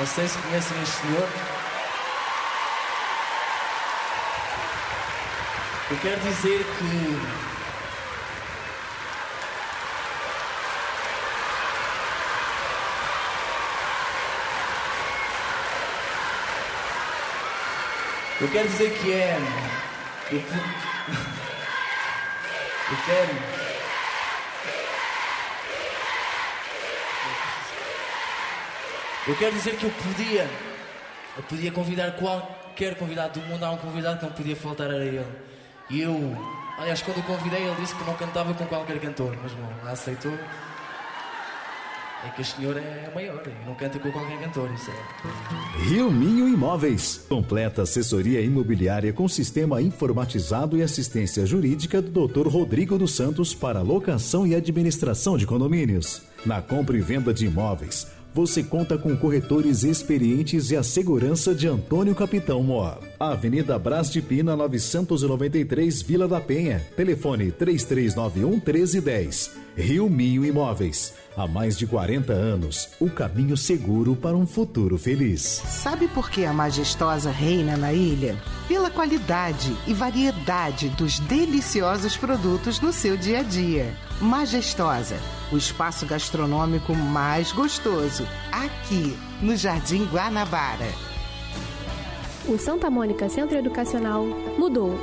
[SPEAKER 26] Não sei se conhecem este senhor. Eu quero dizer que Eu quero dizer que é. Eu, quero.
[SPEAKER 33] Eu quero dizer que eu podia, eu podia convidar qualquer convidado do mundo, há um convidado que não podia faltar era ele. E eu, aliás, quando o convidei, ele disse que não cantava com qualquer cantor, mas bom, aceitou. É que este senhor é maior não canta com qualquer cantor, isso é.
[SPEAKER 1] Rio Minho Imóveis. Completa assessoria imobiliária com sistema informatizado e assistência jurídica do Dr. Rodrigo dos Santos para locação e administração de condomínios. Na compra e venda de imóveis, você conta com corretores experientes e a segurança de Antônio Capitão Moa. Avenida Brás de Pina, 993, Vila da Penha. Telefone 3391 1310. Rio Minho Imóveis. Há mais de 40 anos, o caminho seguro para um futuro feliz.
[SPEAKER 34] Sabe por que a majestosa reina na ilha? Pela qualidade e variedade dos deliciosos produtos no seu dia a dia. Majestosa, o espaço gastronômico mais gostoso, aqui no Jardim Guanabara.
[SPEAKER 20] O Santa Mônica Centro Educacional mudou.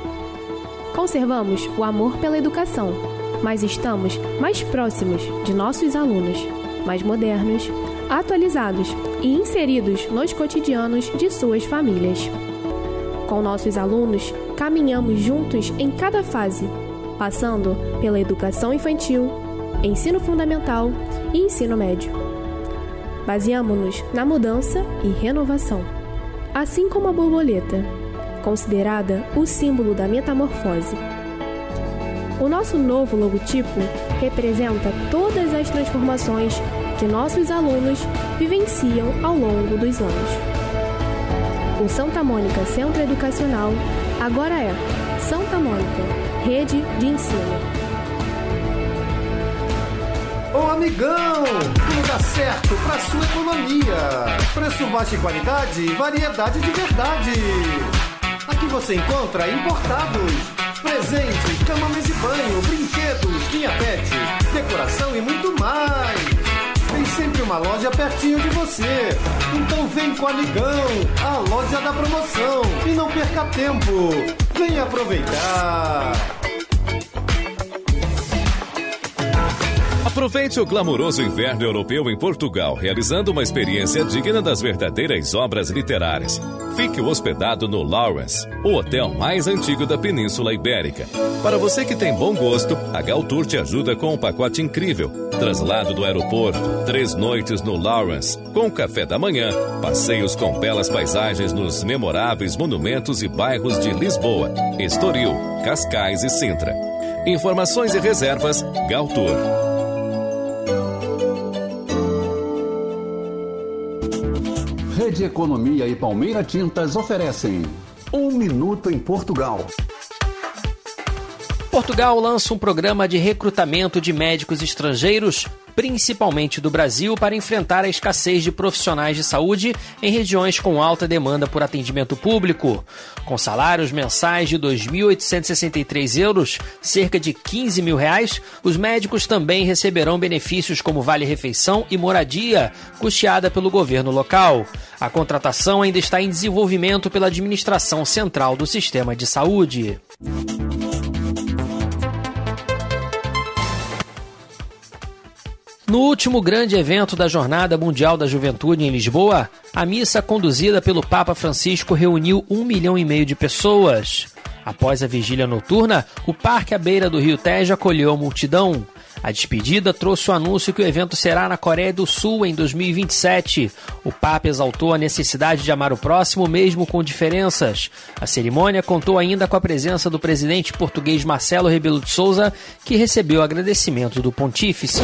[SPEAKER 20] Conservamos o amor pela educação, mas estamos mais próximos de nossos alunos, mais modernos, atualizados e inseridos nos cotidianos de suas famílias. Com nossos alunos, caminhamos juntos em cada fase, passando pela educação infantil, ensino fundamental e ensino médio. Baseamos-nos na mudança e renovação, assim como a borboleta, considerada o símbolo da metamorfose. O nosso novo logotipo representa todas as transformações que nossos alunos vivenciam ao longo dos anos. O Santa Mônica Centro Educacional agora é Santa Mônica, Rede de Ensino.
[SPEAKER 21] Ô amigão, tudo dá certo pra sua economia. Preço baixo e qualidade, variedade de verdade. Aqui você encontra importados, presentes, cama, mesa e banho, brinquedos, linha pet, decoração e muito mais. Tem sempre uma loja pertinho de você. Então vem com o amigão, a loja da promoção. E não perca tempo, vem aproveitar.
[SPEAKER 1] Aproveite o glamouroso inverno europeu em Portugal, realizando uma experiência digna das verdadeiras obras literárias. Fique hospedado no Lawrence, o hotel mais antigo da Península Ibérica. Para você que tem bom gosto, a Galtour te ajuda com um pacote incrível. Traslado do aeroporto, três noites no Lawrence, com café da manhã, passeios com belas paisagens nos memoráveis monumentos e bairros de Lisboa, Estoril, Cascais e Sintra. Informações e reservas, Galtour.
[SPEAKER 2] Rede Economia e Palmeira Tintas oferecem Um Minuto em Portugal.
[SPEAKER 3] Portugal lança um programa de recrutamento de médicos estrangeiros, principalmente do Brasil, para enfrentar a escassez de profissionais de saúde em regiões com alta demanda por atendimento público. Com salários mensais de 2.863 euros, cerca de 15 mil reais, os médicos também receberão benefícios como vale-refeição e moradia, custeada pelo governo local. A contratação ainda está em desenvolvimento pela Administração Central do Sistema de Saúde. No último grande evento da Jornada Mundial da Juventude em Lisboa, a missa conduzida pelo Papa Francisco reuniu um milhão e meio de pessoas. Após a vigília noturna, o parque à beira do Rio Tejo acolheu a multidão. A despedida trouxe o anúncio que o evento será na Coreia do Sul em 2027. O Papa exaltou a necessidade de amar o próximo mesmo com diferenças. A cerimônia contou ainda com a presença do presidente português Marcelo Rebelo de Souza, que recebeu agradecimento do pontífice.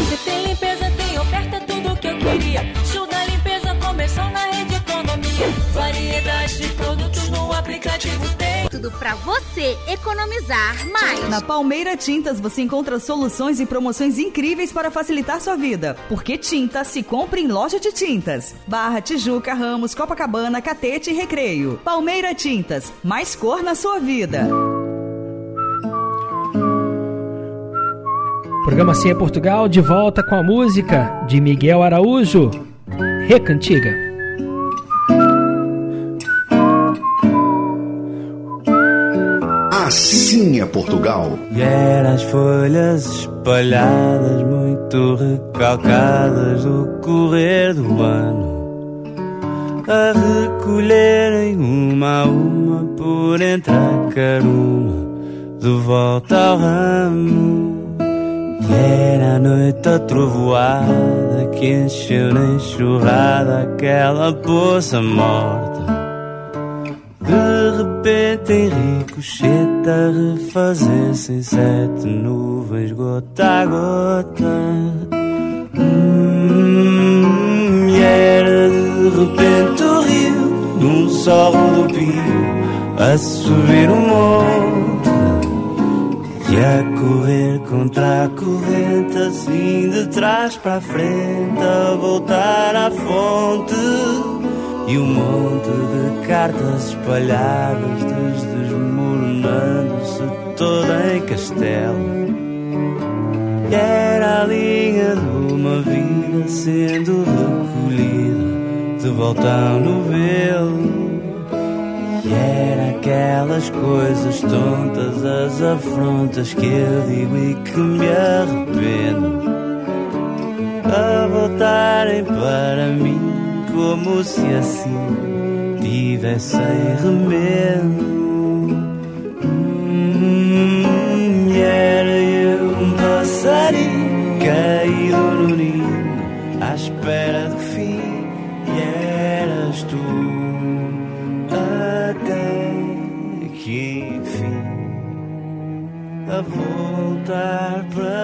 [SPEAKER 13] Tudo
[SPEAKER 4] pra você economizar mais.
[SPEAKER 35] Na Palmeira Tintas você encontra soluções e promoções incríveis para facilitar sua vida. Porque tinta se compra em loja de tintas. Barra, Tijuca, Ramos, Copacabana, Catete e Recreio. Palmeira Tintas, mais cor na sua vida.
[SPEAKER 3] Programa CE Portugal de volta com a música de Miguel Araújo, Recantiga.
[SPEAKER 2] Assim é Portugal.
[SPEAKER 36] E eram as folhas espalhadas, muito recalcadas do correr do ano. a recolherem uma a uma por entre a caruma de volta ao ramo. E era a noite a trovoada que encheu na enxurrada aquela poça morta. De repente Henrico cheta refazer-se em sete nuvens gota a gota. Hum, e era de repente o rio num só rodopio a subir o monte e a correr contra a corrente assim de trás para a frente a voltar à fonte e um monte de cartas espalhadas desmoronando-se toda em castelo. Era a linha de uma vida sendo recolhida de volta ao novelo. E era aquelas coisas tontas, as afrontas que eu digo e que me arrependo. A voltarem para mim como se assim tivessem remendo. Hum, era eu um passarinho caído no ninho à espera do fim e eras tu até que enfim a voltar para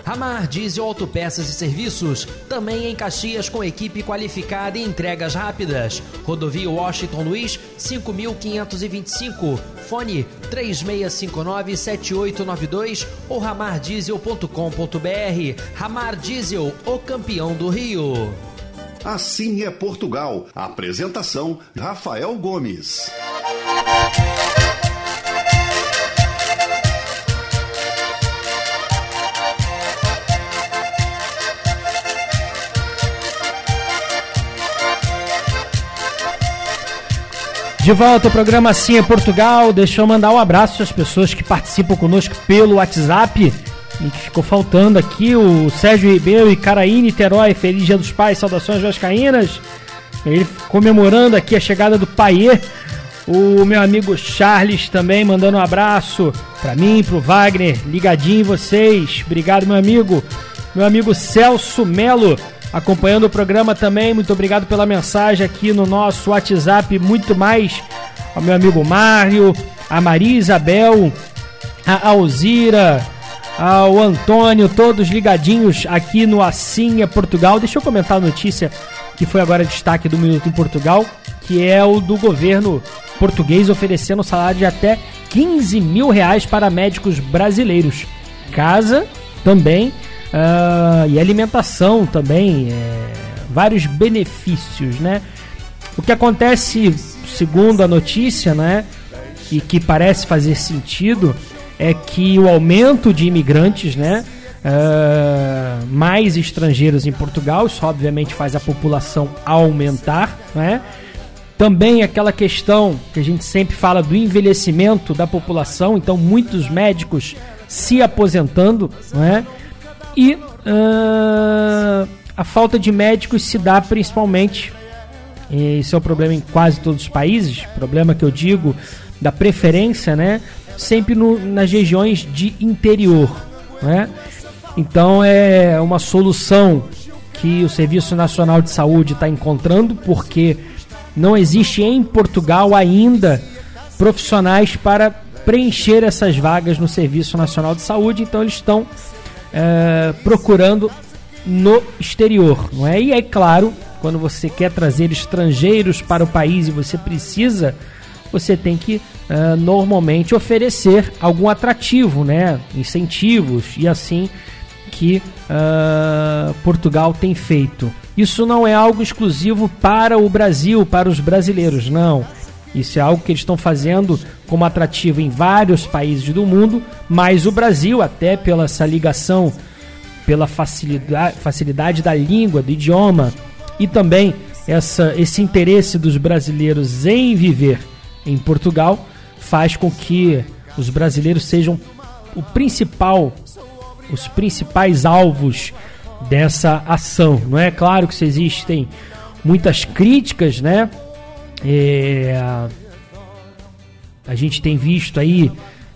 [SPEAKER 3] Ramar Diesel Autopeças e Serviços, também em Caxias com equipe qualificada e entregas rápidas. Rodovia Washington Luiz, 5525. Fone 3659-7892 ou ramardiesel.com.br. Ramar Diesel, o campeão do Rio.
[SPEAKER 5] Assim é Portugal. Apresentação: Rafael Gomes.
[SPEAKER 3] De volta ao programa Assim é Portugal. Deixa eu mandar um abraço às pessoas que participam conosco pelo WhatsApp. E que ficou faltando aqui o Sérgio Ribeiro e Caraí Niterói. Feliz Dia dos Pais, saudações vascaínas. Ele comemorando aqui a chegada do Paiê. O meu amigo Charles também mandando um abraço para mim, pro Wagner, ligadinho em vocês. Obrigado, meu amigo. Meu amigo Celso Melo acompanhando o programa também. Muito obrigado pela mensagem aqui no nosso WhatsApp. Muito mais ao meu amigo Mário, a Maria Isabel, a Alzira, ao Antônio, todos ligadinhos aqui no Assim é Portugal. Deixa eu comentar a notícia que foi agora destaque do Minuto em Portugal, que é o do governo português oferecendo salário de até 15 mil reais para médicos brasileiros. Casa também Uh, e alimentação também, é, vários benefícios, né? O que acontece, segundo a notícia, né, e que parece fazer sentido, é que o aumento de imigrantes, né, uh, mais estrangeiros em Portugal, isso obviamente faz a população aumentar, né? Também aquela questão que a gente sempre fala do envelhecimento da população, então muitos médicos se aposentando, não é? E uh, a falta de médicos se dá principalmente, esse é o problema em quase todos os países, problema que eu digo da preferência, né? Sempre no, nas regiões de interior, né? Então é uma solução que o Serviço Nacional de Saúde está encontrando, porque não existe em Portugal ainda profissionais para preencher essas vagas no Serviço Nacional de Saúde, então eles estão é, procurando no exterior, não é? E é claro, quando você quer trazer estrangeiros para o país e você precisa, você tem que uh, normalmente oferecer algum atrativo, né? Incentivos e assim que uh, Portugal tem feito. Isso não é algo exclusivo para o Brasil, para os brasileiros, não. Isso é algo que eles estão fazendo como atrativo em vários países do mundo, mas o Brasil, até pela essa ligação, pela facilidade, facilidade da língua, do idioma e também essa, esse interesse dos brasileiros em viver em Portugal, faz com que os brasileiros sejam o principal, os principais alvos dessa ação. Não é claro que existem muitas críticas, né? É, a gente tem visto aí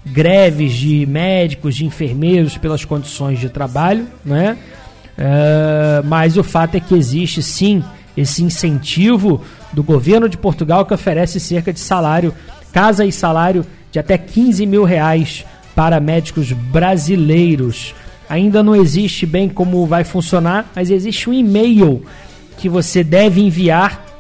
[SPEAKER 3] greves de médicos, de enfermeiros pelas condições de trabalho, né? É, mas o fato é que existe sim esse incentivo do governo de Portugal que oferece cerca de salário, casa e salário de até 15 mil reais para médicos brasileiros. Ainda não existe bem como vai funcionar, mas existe um e-mail que você deve enviar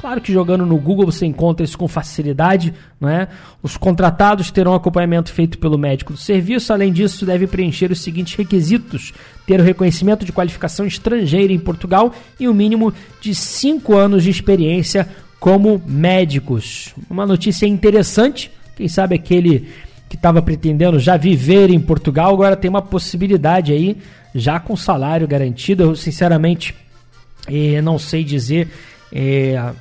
[SPEAKER 3] Claro que jogando no Google você encontra isso com facilidade, não é? Os contratados terão acompanhamento feito pelo médico do serviço. Além disso, deve preencher os seguintes requisitos: ter o reconhecimento de qualificação estrangeira em Portugal e o um mínimo de 5 anos de experiência como médicos. Uma notícia interessante, quem sabe aquele que estava pretendendo já viver em Portugal agora tem uma possibilidade aí já com salário garantido. Eu sinceramente eh, não sei dizer eh,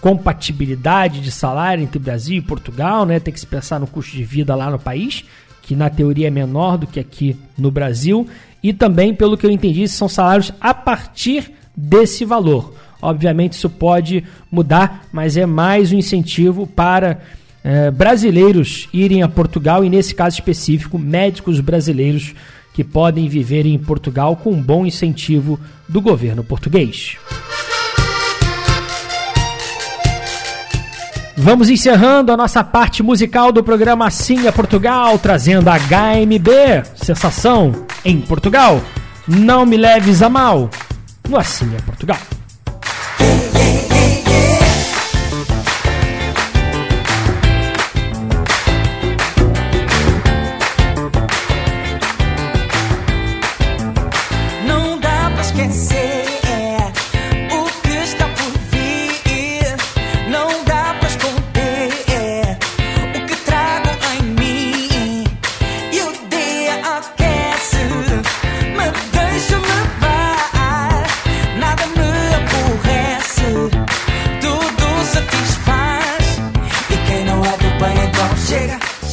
[SPEAKER 3] compatibilidade de salário entre Brasil e Portugal, né? Tem que se pensar no custo de vida lá no país, que na teoria é menor do que aqui no Brasil, e também, pelo que eu entendi, são salários a partir desse valor. Obviamente isso pode mudar, mas é mais um incentivo para eh, brasileiros irem a Portugal e, nesse caso específico, médicos brasileiros que podem viver em Portugal com um bom incentivo do governo português. Vamos encerrando a nossa parte musical do programa Assim é Portugal, trazendo a HMB, sensação em Portugal. Não me leves a mal, no Assim é Portugal.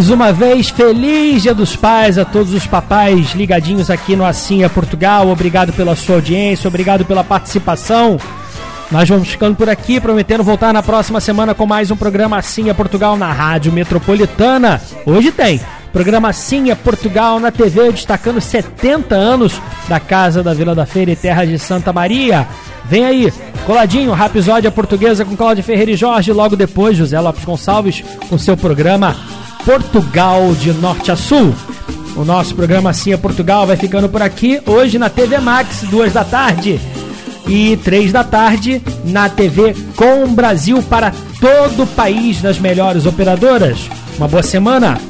[SPEAKER 3] Mais uma vez, feliz Dia dos Pais a todos os papais ligadinhos aqui no é Portugal. Obrigado pela sua audiência, obrigado pela participação. Nós vamos ficando por aqui, prometendo voltar na próxima semana com mais um programa é Portugal na Rádio Metropolitana. Hoje tem programa é Portugal na TV, destacando 70 anos da Casa da Vila da Feira e Terra de Santa Maria. Vem aí, coladinho, Rapisódia Portuguesa com Cláudio Ferreira e Jorge. Logo depois, José Lopes Gonçalves com seu programa Portugal de Norte a Sul. O nosso programa Assim é Portugal vai ficando por aqui. Hoje na TV Max, duas da tarde e três da tarde na TV com Brasil para todo o país das melhores operadoras. Uma boa semana.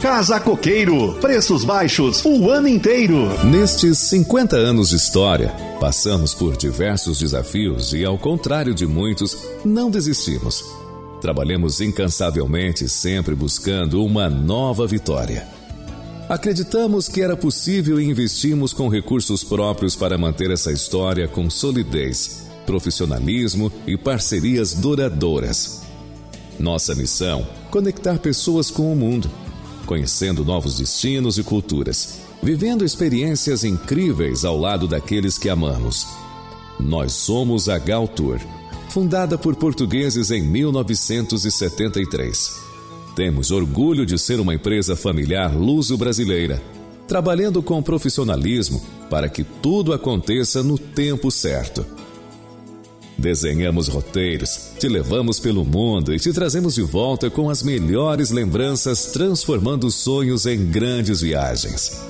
[SPEAKER 5] Casa Coqueiro. Preços baixos o ano inteiro.
[SPEAKER 1] Nestes 50 anos de história, passamos por diversos desafios e, ao contrário de muitos, não desistimos. Trabalhamos incansavelmente, sempre buscando uma nova vitória. Acreditamos que era possível e investimos com recursos próprios para manter essa história com solidez, profissionalismo e parcerias duradouras. Nossa missão: conectar pessoas com o mundo, conhecendo novos destinos e culturas, vivendo experiências incríveis ao lado daqueles que amamos. Nós somos a Gal Tour, fundada por portugueses em 1973. Temos orgulho de ser uma empresa familiar luso-brasileira, trabalhando com profissionalismo para que tudo aconteça no tempo certo. Desenhamos roteiros, te levamos pelo mundo e te trazemos de volta com as melhores lembranças, transformando sonhos em grandes viagens.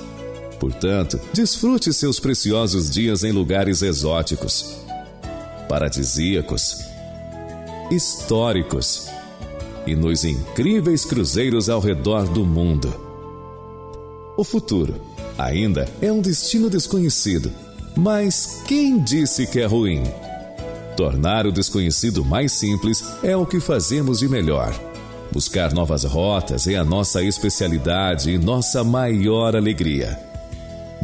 [SPEAKER 1] Portanto, desfrute seus preciosos dias em lugares exóticos, paradisíacos, históricos e nos incríveis cruzeiros ao redor do mundo. O futuro ainda é um destino desconhecido, mas quem disse que é ruim? Tornar o desconhecido mais simples é o que fazemos de melhor. Buscar novas rotas é a nossa especialidade e nossa maior alegria.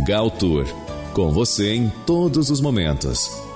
[SPEAKER 1] Gal Tour, com você em todos os momentos.